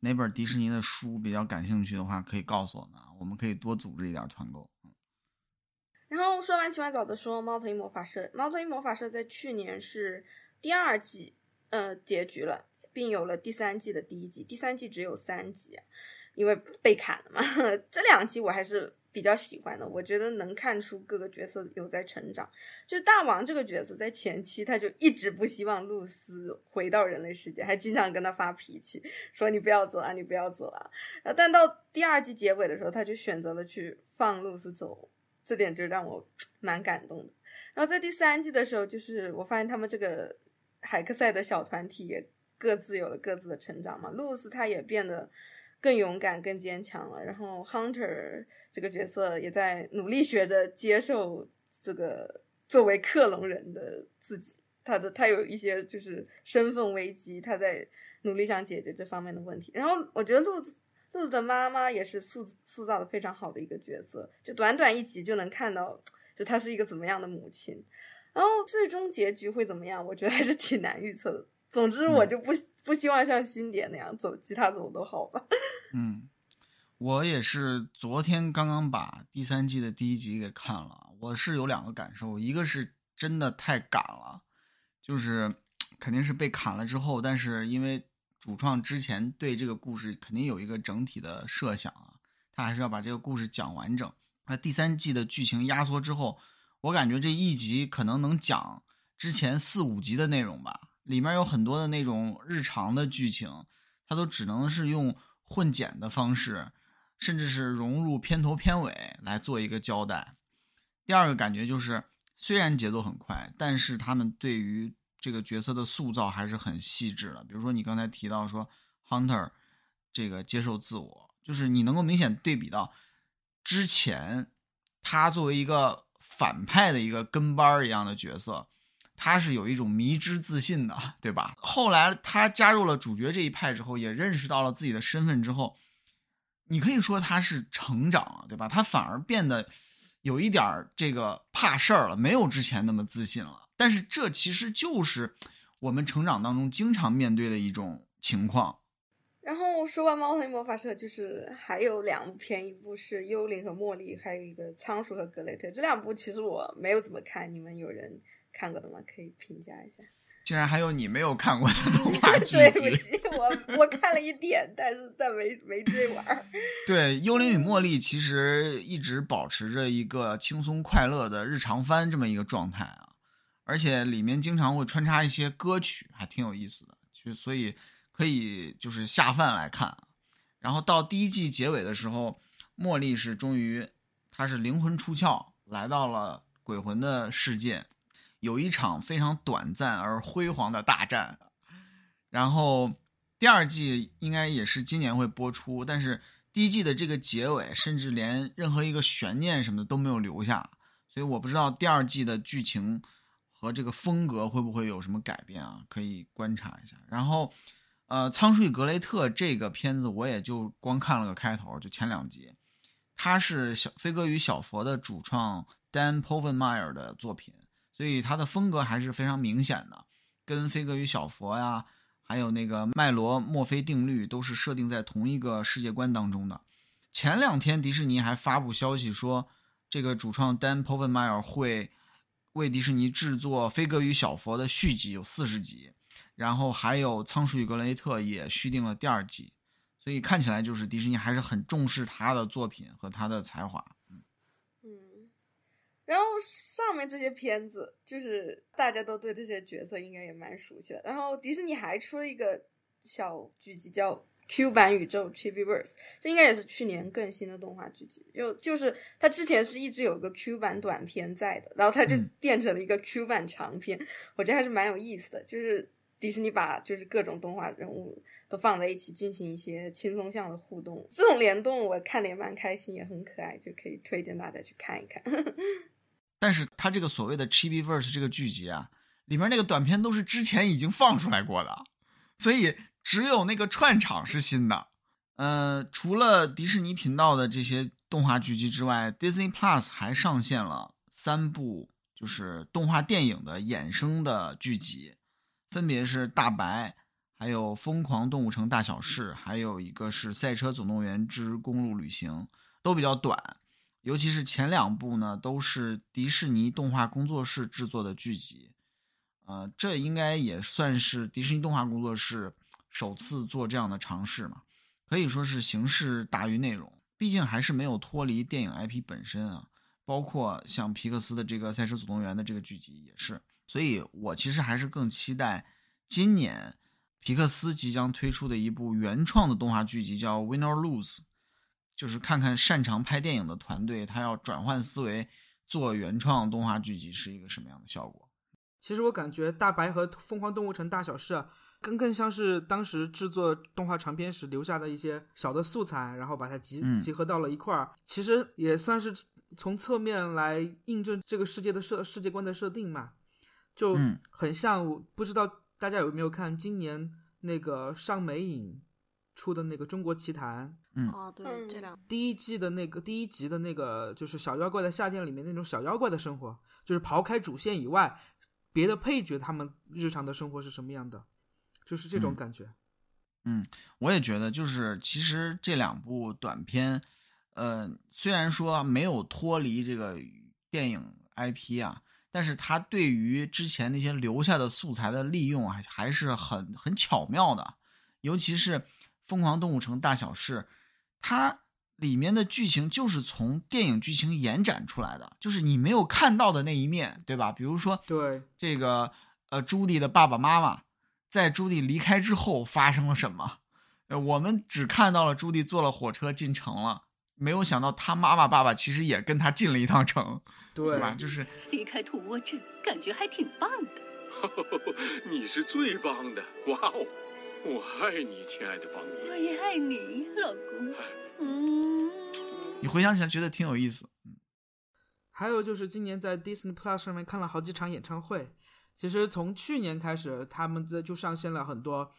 哪本迪士尼的书比较感兴趣的话，可以告诉我们，我们可以多组织一点团购。然后说完洗完澡的，说猫头鹰魔法社。猫头鹰魔法社在去年是第二季，呃，结局了，并有了第三季的第一集。第三季只有三集，因为被砍了嘛。这两集我还是比较喜欢的，我觉得能看出各个角色有在成长。就大王这个角色，在前期他就一直不希望露丝回到人类世界，还经常跟他发脾气，说你不要走啊，你不要走啊。然后但到第二季结尾的时候，他就选择了去放露丝走。这点就让我 蛮感动的。然后在第三季的时候，就是我发现他们这个海克赛的小团体也各自有了各自的成长嘛。露丝她也变得更勇敢、更坚强了。然后 Hunter 这个角色也在努力学着接受这个作为克隆人的自己。他的他有一些就是身份危机，他在努力想解决这方面的问题。然后我觉得露丝丝。兔子的妈妈也是塑塑造的非常好的一个角色，就短短一集就能看到，就她是一个怎么样的母亲。然后最终结局会怎么样？我觉得还是挺难预测的。总之，我就不不希望像新点那样走，其他怎么都好吧。嗯，我也是昨天刚刚把第三季的第一集给看了，我是有两个感受，一个是真的太赶了，就是 肯定是被砍了之后，但是因为主创之前对这个故事肯定有一个整体的设想啊，他还是要把这个故事讲完整。那第三季的剧情压缩之后。我感觉这一集可能能讲之前四五集的内容吧，里面有很多的那种日常的剧情，它都只能是用混剪的方式，甚至是融入片头片尾来做一个交代。第二个感觉就是，虽然节奏很快，但是他们对于这个角色的塑造还是很细致的。比如说你刚才提到说 Hunter 这个接受自我，就是你能够明显对比到之前他作为一个。反派的一个跟班儿一样的角色，他是有一种迷之自信的，对吧？后来他加入了主角这一派之后，也认识到了自己的身份之后，你可以说他是成长了，对吧？他反而变得有一点这个怕事儿了，没有之前那么自信了。但是这其实就是我们成长当中经常面对的一种情况。然后说完《猫头鹰魔法社》，就是还有两部片，一部是《幽灵和茉莉》，还有一个《仓鼠和格雷特》。这两部其实我没有怎么看，你们有人看过的吗？可以评价一下。竟然还有你没有看过的动画剧对不起，我我看了一点，但是但没没追完。对，《幽灵与茉莉》其实一直保持着一个轻松快乐的日常番这么一个状态啊，而且里面经常会穿插一些歌曲，还挺有意思的。就所以。可以就是下饭来看，然后到第一季结尾的时候，茉莉是终于，她是灵魂出窍，来到了鬼魂的世界，有一场非常短暂而辉煌的大战。然后第二季应该也是今年会播出，但是第一季的这个结尾，甚至连任何一个悬念什么的都没有留下，所以我不知道第二季的剧情和这个风格会不会有什么改变啊？可以观察一下。然后。呃，仓鼠与格雷特这个片子我也就光看了个开头，就前两集。它是小飞哥与小佛的主创 Dan Povenmire 的作品，所以它的风格还是非常明显的，跟飞哥与小佛呀，还有那个麦罗墨菲定律都是设定在同一个世界观当中的。前两天迪士尼还发布消息说，这个主创 Dan Povenmire 会为迪士尼制作飞哥与小佛的续集，有四十集。然后还有《仓鼠与格雷特》也续订了第二季，所以看起来就是迪士尼还是很重视他的作品和他的才华。嗯，然后上面这些片子就是大家都对这些角色应该也蛮熟悉的。然后迪士尼还出了一个小剧集叫《Q 版宇宙 Chibiverse》，这应该也是去年更新的动画剧集。就就是它之前是一直有个 Q 版短片在的，然后它就变成了一个 Q 版长片。我觉得还是蛮有意思的，就是。迪士尼把就是各种动画人物都放在一起进行一些轻松向的互动，这种联动我看的也蛮开心，也很可爱，就可以推荐大家去看一看。但是它这个所谓的 Chibiverse 这个剧集啊，里面那个短片都是之前已经放出来过的，所以只有那个串场是新的。呃，除了迪士尼频道的这些动画剧集之外，Disney Plus 还上线了三部就是动画电影的衍生的剧集。分别是大白，还有疯狂动物城大小事，还有一个是赛车总动员之公路旅行，都比较短。尤其是前两部呢，都是迪士尼动画工作室制作的剧集。呃，这应该也算是迪士尼动画工作室首次做这样的尝试嘛？可以说是形式大于内容，毕竟还是没有脱离电影 IP 本身啊。包括像皮克斯的这个赛车总动员的这个剧集也是。所以我其实还是更期待今年皮克斯即将推出的一部原创的动画剧集，叫《Win or Lose》，就是看看擅长拍电影的团队，他要转换思维做原创动画剧集是一个什么样的效果。其实我感觉《大白》和《疯狂动物城大小事》更更像是当时制作动画长片时留下的一些小的素材，然后把它集集合到了一块儿。其实也算是从侧面来印证这个世界的设世界观的设定嘛。就很像，不知道大家有没有看今年那个上美影出的那个《中国奇谭》，嗯。哦，对，这两第一季的那个第一集的那个就是小妖怪在夏天里面那种小妖怪的生活，就是刨开主线以外，别的配角他们日常的生活是什么样的，就是这种感觉。嗯，我也觉得，就是其实这两部短片，呃，虽然说没有脱离这个电影 IP 啊，但是它对于之前那些留下的素材的利用还还是很很巧妙的，尤其是《疯狂动物城大小事》。它里面的剧情就是从电影剧情延展出来的，就是你没有看到的那一面，对吧？比如说，对这个呃，朱迪的爸爸妈妈在朱棣离开之后发生了什么？呃，我们只看到了朱棣坐了火车进城了，没有想到他妈妈爸爸其实也跟他进了一趟城，对吧？就是离开土窝镇，感觉还挺棒的。你是最棒的，哇哦！我爱你，亲爱的邦尼。我也爱你，老公。嗯，你回想起来觉得挺有意思。嗯，还有就是今年在 Disney Plus 上面看了好几场演唱会。其实从去年开始，他们在就上线了很多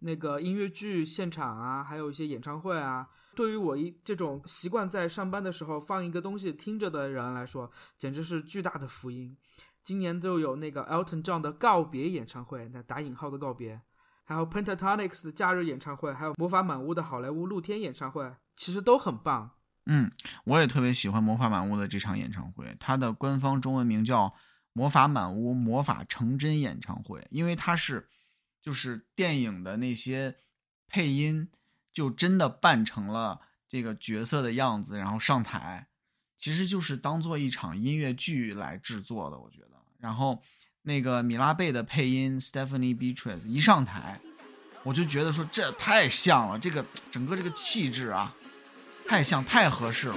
那个音乐剧现场啊，还有一些演唱会啊。对于我一这种习惯在上班的时候放一个东西听着的人来说，简直是巨大的福音。今年就有那个 Elton John 的告别演唱会，那打引号的告别。还有 Pentatonix 的假日演唱会，还有魔法满屋的好莱坞露天演唱会，其实都很棒。嗯，我也特别喜欢魔法满屋的这场演唱会，它的官方中文名叫魔法满屋魔法成真演唱会，因为它是就是电影的那些配音就真的扮成了这个角色的样子，然后上台，其实就是当做一场音乐剧来制作的，我觉得。然后。那个米拉贝的配音 Stephanie Beatrice 一上台，我就觉得说这太像了，这个整个这个气质啊，太像，太合适了。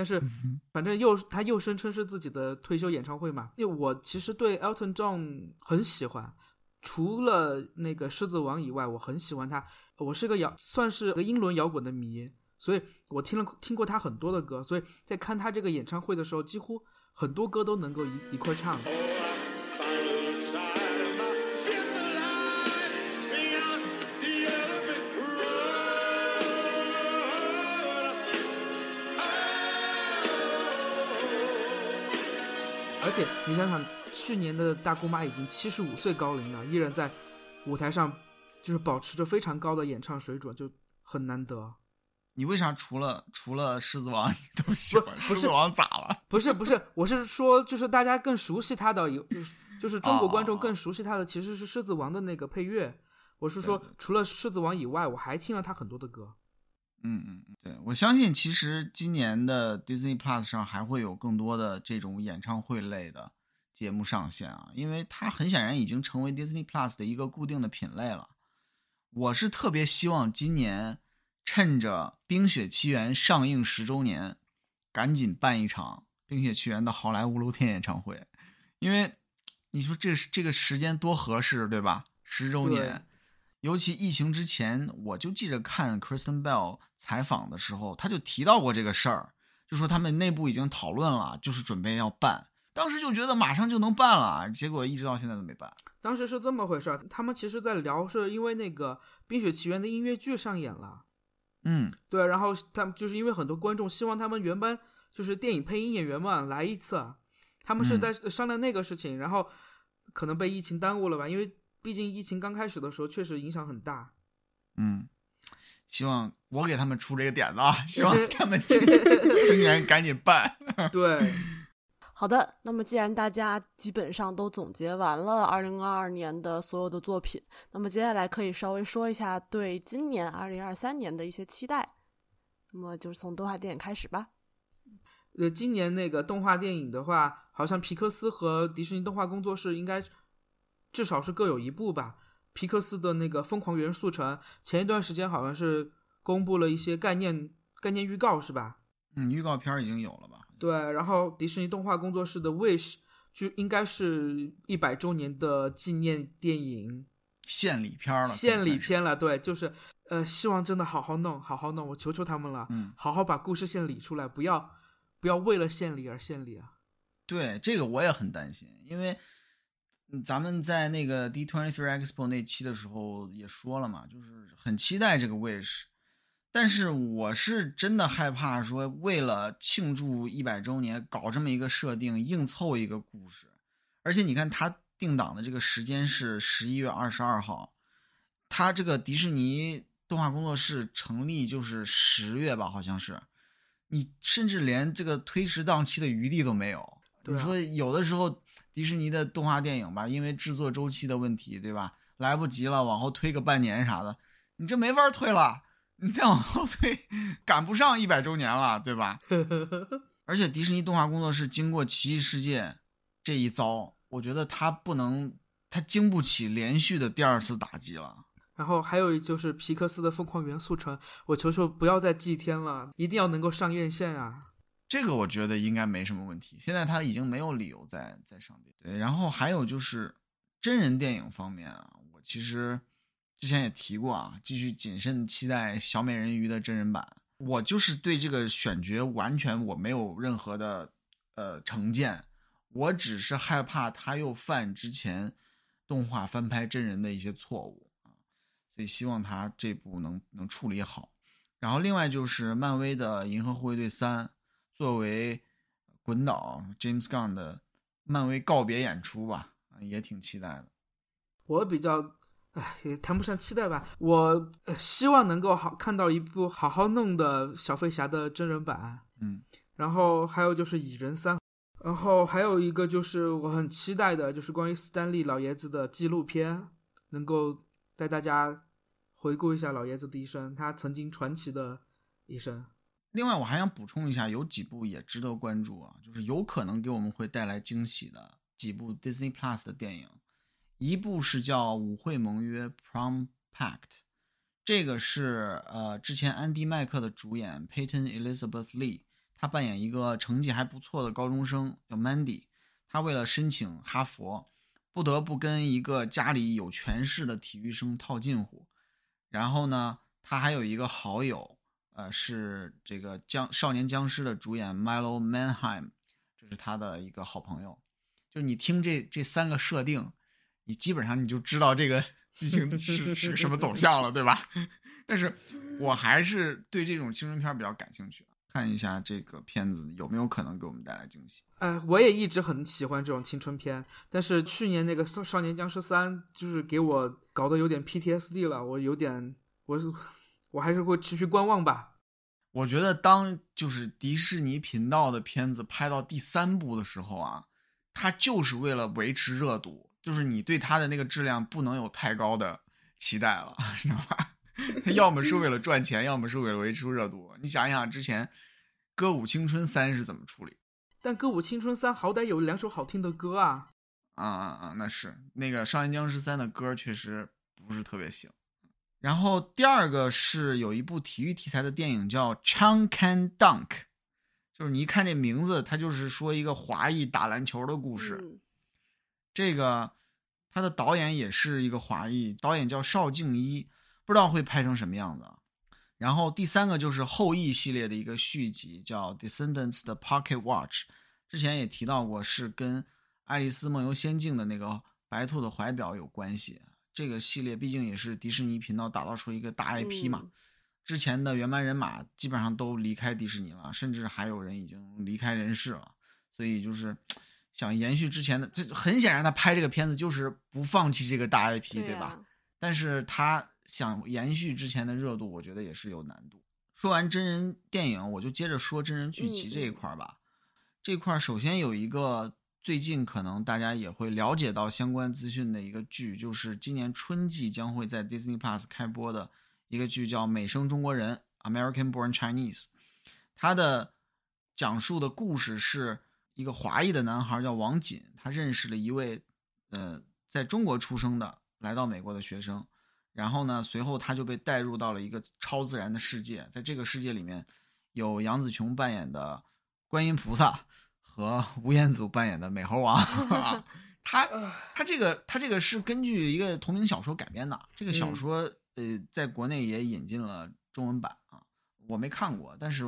但是反正又他又声称是自己的退休演唱会嘛。因为我其实对 Elton John 很喜欢，除了那个狮子王以外，我很喜欢他。我是个摇，算是个英伦摇滚的迷。所以我听了听过他很多的歌，所以在看他这个演唱会的时候，几乎很多歌都能够一一块唱。而且你想想，去年的大姑妈已经七十五岁高龄了，依然在舞台上就是保持着非常高的演唱水准，就很难得。你为啥除了除了狮子王你都喜欢？狮子王咋了？不是不是，我是说，就是大家更熟悉他的，有就是就是中国观众更熟悉他的，其实是狮子王的那个配乐。我是说，除了狮子王以外，我还听了他很多的歌。嗯嗯嗯，对，我相信其实今年的 Disney Plus 上还会有更多的这种演唱会类的节目上线啊，因为它很显然已经成为 Disney Plus 的一个固定的品类了。我是特别希望今年。趁着《冰雪奇缘》上映十周年，赶紧办一场《冰雪奇缘》的好莱坞露天演唱会，因为你说这这个时间多合适，对吧？十周年，尤其疫情之前，我就记着看 Kristen Bell 采访的时候，他就提到过这个事儿，就说他们内部已经讨论了，就是准备要办。当时就觉得马上就能办了，结果一直到现在都没办。当时是这么回事儿，他们其实在聊，是因为那个《冰雪奇缘》的音乐剧上演了。嗯，对，然后他们就是因为很多观众希望他们原班就是电影配音演员嘛来一次，他们是在商量那个事情，然后可能被疫情耽误了吧？因为毕竟疫情刚开始的时候确实影响很大。嗯，希望我给他们出这个点子啊，希望 他们今今年赶紧办。对。好的，那么既然大家基本上都总结完了二零二二年的所有的作品，那么接下来可以稍微说一下对今年二零二三年的一些期待。那么就是从动画电影开始吧。呃，今年那个动画电影的话，好像皮克斯和迪士尼动画工作室应该至少是各有一部吧。皮克斯的那个《疯狂元素城》前一段时间好像是。公布了一些概念概念预告，是吧？嗯，预告片已经有了吧？对，然后迪士尼动画工作室的 Wish 就应该是一百周年的纪念电影，献礼片了，献礼片了。对，就是呃，希望真的好好弄，好好弄，我求求他们了，嗯，好好把故事线理出来，不要不要为了献礼而献礼啊。对，这个我也很担心，因为咱们在那个 D Twenty Three Expo 那期的时候也说了嘛，就是很期待这个 Wish。但是我是真的害怕说，为了庆祝一百周年搞这么一个设定，硬凑一个故事。而且你看，他定档的这个时间是十一月二十二号，他这个迪士尼动画工作室成立就是十月吧，好像是。你甚至连这个推迟档期的余地都没有。你说有的时候迪士尼的动画电影吧，因为制作周期的问题，对吧？来不及了，往后推个半年啥的，你这没法推了。你再往后推，赶不上一百周年了，对吧？而且迪士尼动画工作室经过《奇异世界》这一遭，我觉得他不能，他经不起连续的第二次打击了。然后还有就是皮克斯的《疯狂元素城》，我求求不要再祭天了，一定要能够上院线啊！这个我觉得应该没什么问题。现在他已经没有理由再再上电。对，然后还有就是真人电影方面啊，我其实。之前也提过啊，继续谨慎期待小美人鱼的真人版。我就是对这个选角完全我没有任何的呃成见，我只是害怕他又犯之前动画翻拍真人的一些错误啊，所以希望他这部能能处理好。然后另外就是漫威的《银河护卫队三》，作为滚导 James Gunn 的漫威告别演出吧，也挺期待的。我比较。唉，也谈不上期待吧。我希望能够好看到一部好好弄的小飞侠的真人版。嗯，然后还有就是蚁人三，然后还有一个就是我很期待的，就是关于斯丹利老爷子的纪录片，能够带大家回顾一下老爷子的一生，他曾经传奇的一生。另外，我还想补充一下，有几部也值得关注啊，就是有可能给我们会带来惊喜的几部 Disney Plus 的电影。一部是叫《舞会盟约》（Prom Pact），这个是呃之前安迪麦克的主演 Peyton Elizabeth Lee，他扮演一个成绩还不错的高中生叫 Mandy，他为了申请哈佛，不得不跟一个家里有权势的体育生套近乎。然后呢，他还有一个好友，呃，是这个僵少年僵尸的主演 Milo Manheim，这是他的一个好朋友。就你听这这三个设定。你基本上你就知道这个 剧情是是什么走向了，对吧？但是我还是对这种青春片比较感兴趣，看一下这个片子有没有可能给我们带来惊喜。哎，我也一直很喜欢这种青春片，但是去年那个《少少年僵尸三》就是给我搞得有点 PTSD 了，我有点，我我还是会持续观望吧。我觉得当就是迪士尼频道的片子拍到第三部的时候啊，它就是为了维持热度。就是你对它的那个质量不能有太高的期待了，知道吧？他要么是为了赚钱，要么是为了维持热度。你想一想，之前《歌舞青春三》是怎么处理？但《歌舞青春三》好歹有两首好听的歌啊！啊啊啊！那是那个《少年僵尸三》的歌确实不是特别行。然后第二个是有一部体育题材的电影叫《Chun Can Dunk》，就是你一看这名字，它就是说一个华裔打篮球的故事。这个他的导演也是一个华裔导演，叫邵静一，不知道会拍成什么样子。然后第三个就是后羿系列的一个续集，叫《Descendants 的 Pocket Watch》，之前也提到过，是跟《爱丽丝梦游仙境》的那个白兔的怀表有关系。这个系列毕竟也是迪士尼频道打造出一个大 IP 嘛，之前的原班人马基本上都离开迪士尼了，甚至还有人已经离开人世了，所以就是。想延续之前的，这很显然他拍这个片子就是不放弃这个大 IP，对吧？但是他想延续之前的热度，我觉得也是有难度。说完真人电影，我就接着说真人剧集这一块吧。这块首先有一个最近可能大家也会了解到相关资讯的一个剧，就是今年春季将会在 Disney Plus 开播的一个剧，叫《美声中国人》（American Born Chinese）。它的讲述的故事是。一个华裔的男孩叫王锦，他认识了一位，呃，在中国出生的来到美国的学生，然后呢，随后他就被带入到了一个超自然的世界，在这个世界里面，有杨紫琼扮演的观音菩萨和吴彦祖扮演的美猴王。他他这个他这个是根据一个同名小说改编的，这个小说呃在国内也引进了中文版啊，我没看过，但是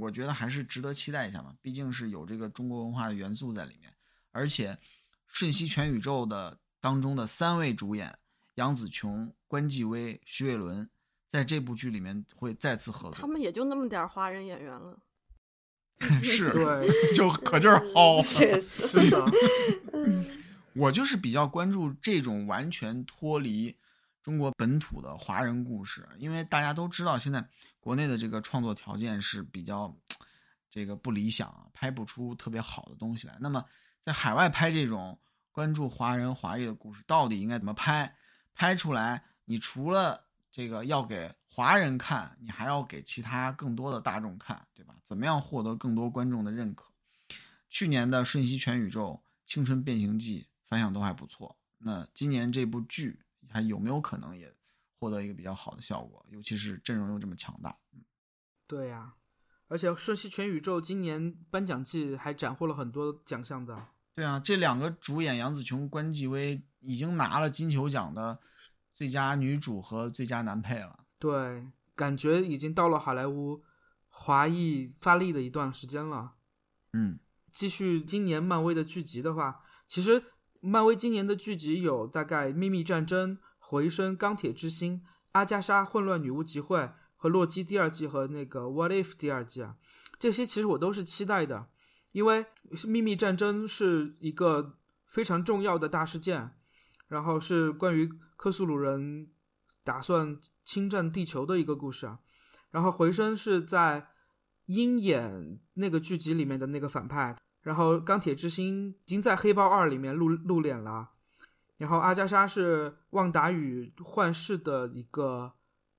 我觉得还是值得期待一下嘛，毕竟是有这个中国文化的元素在里面，而且《瞬息全宇宙》的当中的三位主演杨紫琼、关继威、徐伟伦，在这部剧里面会再次合作，他们也就那么点华人演员了。是，对，就可劲儿薅，确实是的。我就是比较关注这种完全脱离中国本土的华人故事，因为大家都知道现在国内的这个创作条件是比较这个不理想，拍不出特别好的东西来。那么在海外拍这种关注华人华裔的故事，到底应该怎么拍？拍出来，你除了这个要给华人看，你还要给其他更多的大众看，对吧？怎么样获得更多观众的认可？去年的《瞬息全宇宙》《青春变形记》反响都还不错。那今年这部剧还有没有可能也获得一个比较好的效果？尤其是阵容又这么强大。对呀，而且《瞬息全宇宙》今年颁奖季还斩获了很多奖项的。对啊，这两个主演杨紫琼、关继威已经拿了金球奖的最佳女主和最佳男配了。对，感觉已经到了好莱坞华裔发力的一段时间了。嗯，继续今年漫威的剧集的话，其实漫威今年的剧集有大概《秘密战争》《回声》《钢铁之心》《阿加莎：混乱女巫集会》和《洛基》第二季和那个《What If》第二季啊，这些其实我都是期待的。因为秘密战争是一个非常重要的大事件，然后是关于克苏鲁人打算侵占地球的一个故事啊。然后回声是在鹰眼那个剧集里面的那个反派，然后钢铁之心已经在黑豹二里面露露脸了。然后阿加莎是旺达与幻视的一个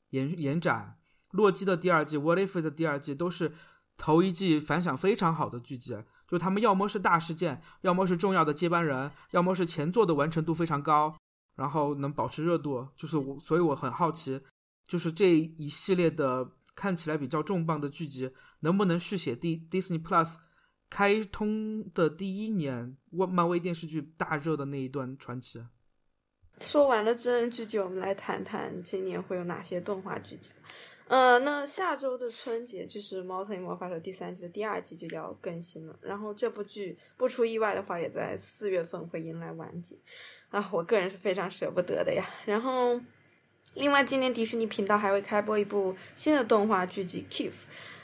延延展，洛基的第二季，What If 的第二季都是。头一季反响非常好的剧集，就他们要么是大事件，要么是重要的接班人，要么是前作的完成度非常高，然后能保持热度。就是我，所以我很好奇，就是这一系列的看起来比较重磅的剧集，能不能续写 D Disney Plus 开通的第一年，漫威电视剧大热的那一段传奇。说完了真人剧集，我们来谈谈今年会有哪些动画剧集。呃，那下周的春节就是《猫头鹰魔法手》第三季的第二季就要更新了。然后这部剧不出意外的话，也在四月份会迎来完结啊，我个人是非常舍不得的呀。然后，另外今年迪士尼频道还会开播一部新的动画剧集《Kif》，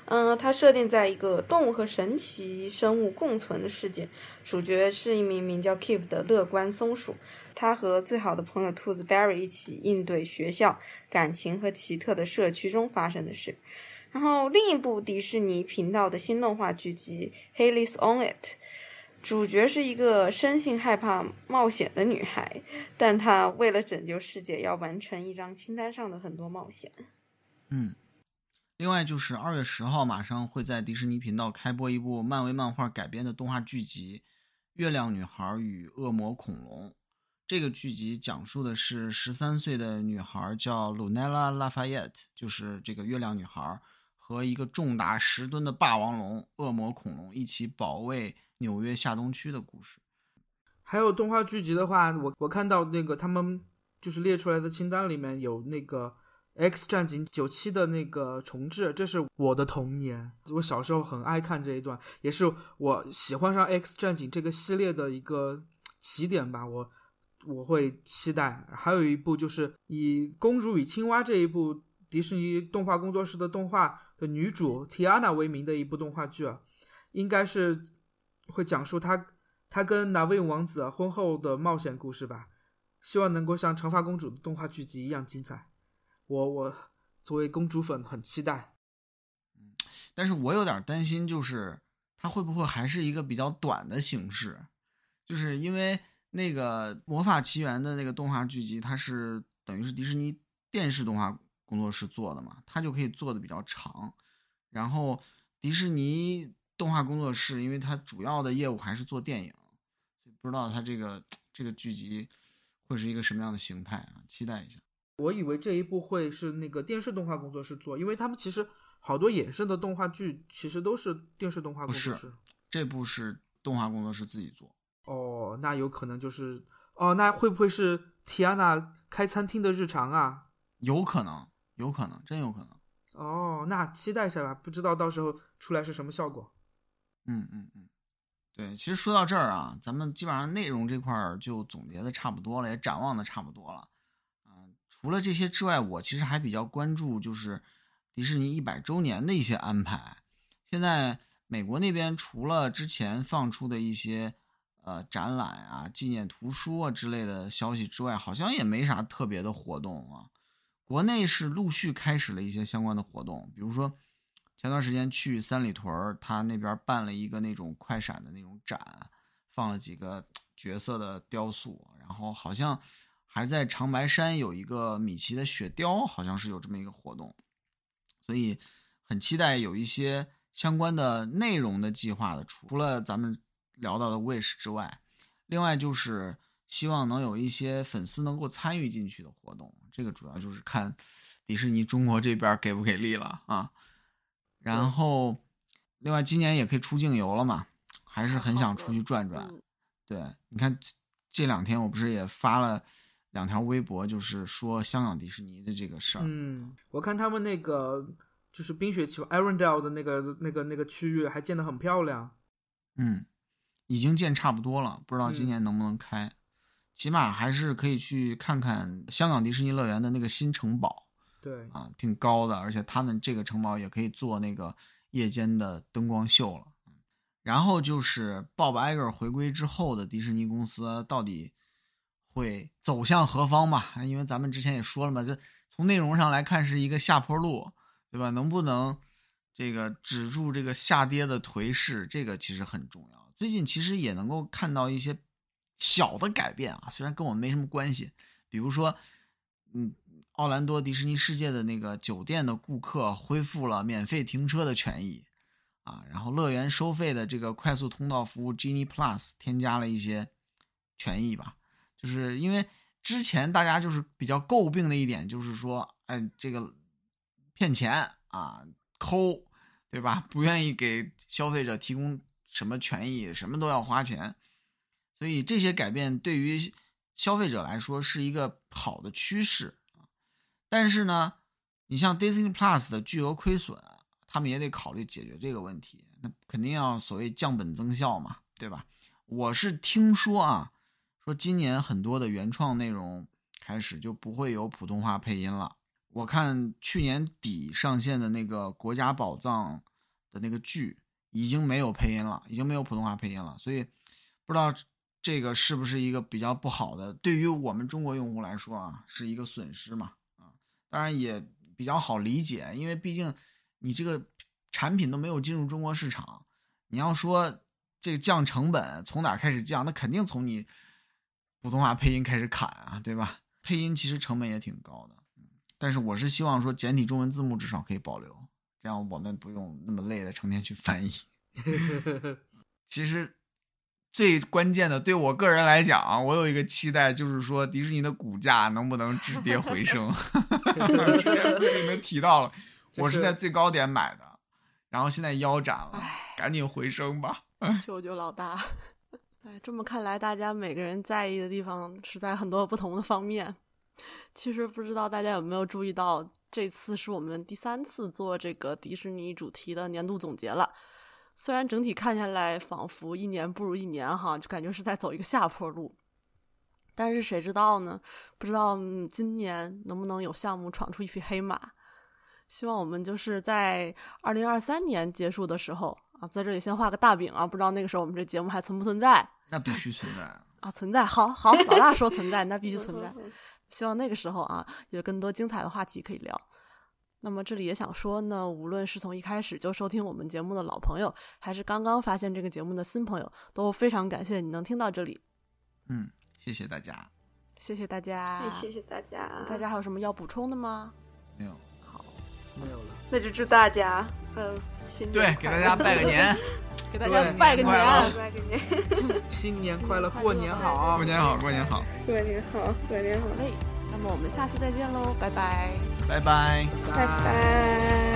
嗯，它设定在一个动物和神奇生物共存的世界，主角是一名名叫 Kif 的乐观松鼠。他和最好的朋友兔子 Barry 一起应对学校、感情和奇特的社区中发生的事。然后，另一部迪士尼频道的新动画剧集《Haley's On It》，主角是一个生性害怕冒险的女孩，但她为了拯救世界，要完成一张清单上的很多冒险。嗯，另外就是二月十号，马上会在迪士尼频道开播一部漫威漫画改编的动画剧集《月亮女孩与恶魔恐龙》。这个剧集讲述的是十三岁的女孩叫 Lunella Lafayette，就是这个月亮女孩，和一个重达十吨的霸王龙——恶魔恐龙一起保卫纽约下东区的故事。还有动画剧集的话，我我看到那个他们就是列出来的清单里面有那个《X 战警》九七的那个重置，这是我的童年，我小时候很爱看这一段，也是我喜欢上《X 战警》这个系列的一个起点吧。我。我会期待，还有一部就是以《公主与青蛙》这一部迪士尼动画工作室的动画的女主 Tiana 为名的一部动画剧，应该是会讲述他他跟哪位王子婚后的冒险故事吧。希望能够像《长发公主》的动画剧集一样精彩。我我作为公主粉很期待。嗯，但是我有点担心，就是它会不会还是一个比较短的形式，就是因为。那个《魔法奇缘》的那个动画剧集，它是等于是迪士尼电视动画工作室做的嘛，它就可以做的比较长。然后迪士尼动画工作室，因为它主要的业务还是做电影，所以不知道它这个这个剧集会是一个什么样的形态啊？期待一下。我以为这一部会是那个电视动画工作室做，因为他们其实好多衍生的动画剧其实都是电视动画工作室。这部是动画工作室自己做。哦，那有可能就是哦，那会不会是提安娜开餐厅的日常啊？有可能，有可能，真有可能。哦，那期待一下吧，不知道到时候出来是什么效果。嗯嗯嗯，对，其实说到这儿啊，咱们基本上内容这块儿就总结的差不多了，也展望的差不多了。嗯，除了这些之外，我其实还比较关注就是迪士尼一百周年的一些安排。现在美国那边除了之前放出的一些呃展览啊、纪念图书啊之类的消息之外，好像也没啥特别的活动啊。国内是陆续开始了一些相关的活动，比如说前段时间去三里屯儿，他那边办了一个那种快闪的那种展，放了几个角色的雕塑，然后好像还在长白山有一个米奇的雪雕，好像是有这么一个活动，所以很期待有一些相关的内容的计划的出。除了咱们聊到的 Wish 之外，另外就是希望能有一些粉丝能够参与进去的活动。这个主要就是看迪士尼中国这边给不给力了啊。然后，另外今年也可以出境游了嘛，还是很想出去转转。对，你看这两天我不是也发了两条微博，就是说香港迪士尼的这个事儿。嗯，我看他们那个就是冰雪奇缘 Arendelle 的那个那个那个区域还建得很漂亮。嗯，已经建差不多了，不知道今年能不能开。起码还是可以去看看香港迪士尼乐园的那个新城堡，对啊，挺高的，而且他们这个城堡也可以做那个夜间的灯光秀了。然后就是 Bob Iger 回归之后的迪士尼公司到底会走向何方吧？因为咱们之前也说了嘛，这从内容上来看是一个下坡路，对吧？能不能这个止住这个下跌的颓势，这个其实很重要。最近其实也能够看到一些。小的改变啊，虽然跟我们没什么关系，比如说，嗯，奥兰多迪士尼世界的那个酒店的顾客恢复了免费停车的权益，啊，然后乐园收费的这个快速通道服务 Genie Plus 添加了一些权益吧，就是因为之前大家就是比较诟病的一点就是说，哎，这个骗钱啊，抠，对吧？不愿意给消费者提供什么权益，什么都要花钱。所以这些改变对于消费者来说是一个好的趋势，但是呢，你像 Disney Plus 的巨额亏损，他们也得考虑解决这个问题，那肯定要所谓降本增效嘛，对吧？我是听说啊，说今年很多的原创内容开始就不会有普通话配音了。我看去年底上线的那个《国家宝藏》的那个剧已经没有配音了，已经没有普通话配音了，所以不知道。这个是不是一个比较不好的？对于我们中国用户来说啊，是一个损失嘛？啊，当然也比较好理解，因为毕竟你这个产品都没有进入中国市场，你要说这个降成本从哪开始降？那肯定从你普通话配音开始砍啊，对吧？配音其实成本也挺高的，但是我是希望说简体中文字幕至少可以保留，这样我们不用那么累的成天去翻译。其实。最关键的，对我个人来讲，我有一个期待，就是说迪士尼的股价能不能止跌回升。之前不是你们提到了，我是在最高点买的，然后现在腰斩了，赶紧回升吧！求求老大！哎，这么看来，大家每个人在意的地方是在很多不同的方面。其实不知道大家有没有注意到，这次是我们第三次做这个迪士尼主题的年度总结了。虽然整体看下来仿佛一年不如一年哈，就感觉是在走一个下坡路，但是谁知道呢？不知道今年能不能有项目闯出一匹黑马。希望我们就是在二零二三年结束的时候啊，在这里先画个大饼啊，不知道那个时候我们这节目还存不存在？那必须存在啊，存在。好好，老大说存在，那必须 存在。希望那个时候啊，有更多精彩的话题可以聊。那么这里也想说呢，无论是从一开始就收听我们节目的老朋友，还是刚刚发现这个节目的新朋友，都非常感谢你能听到这里。嗯，谢谢大家，谢谢大家，谢谢大家。大家还有什么要补充的吗？没有。好，没有了。那就祝大家，嗯，新对，给大家拜个年，给大家拜个年，拜个年，新年快乐，过年好，过年好，过年好，过年好，过年好。哎。那么我们下次再见喽，拜拜，拜拜，拜拜。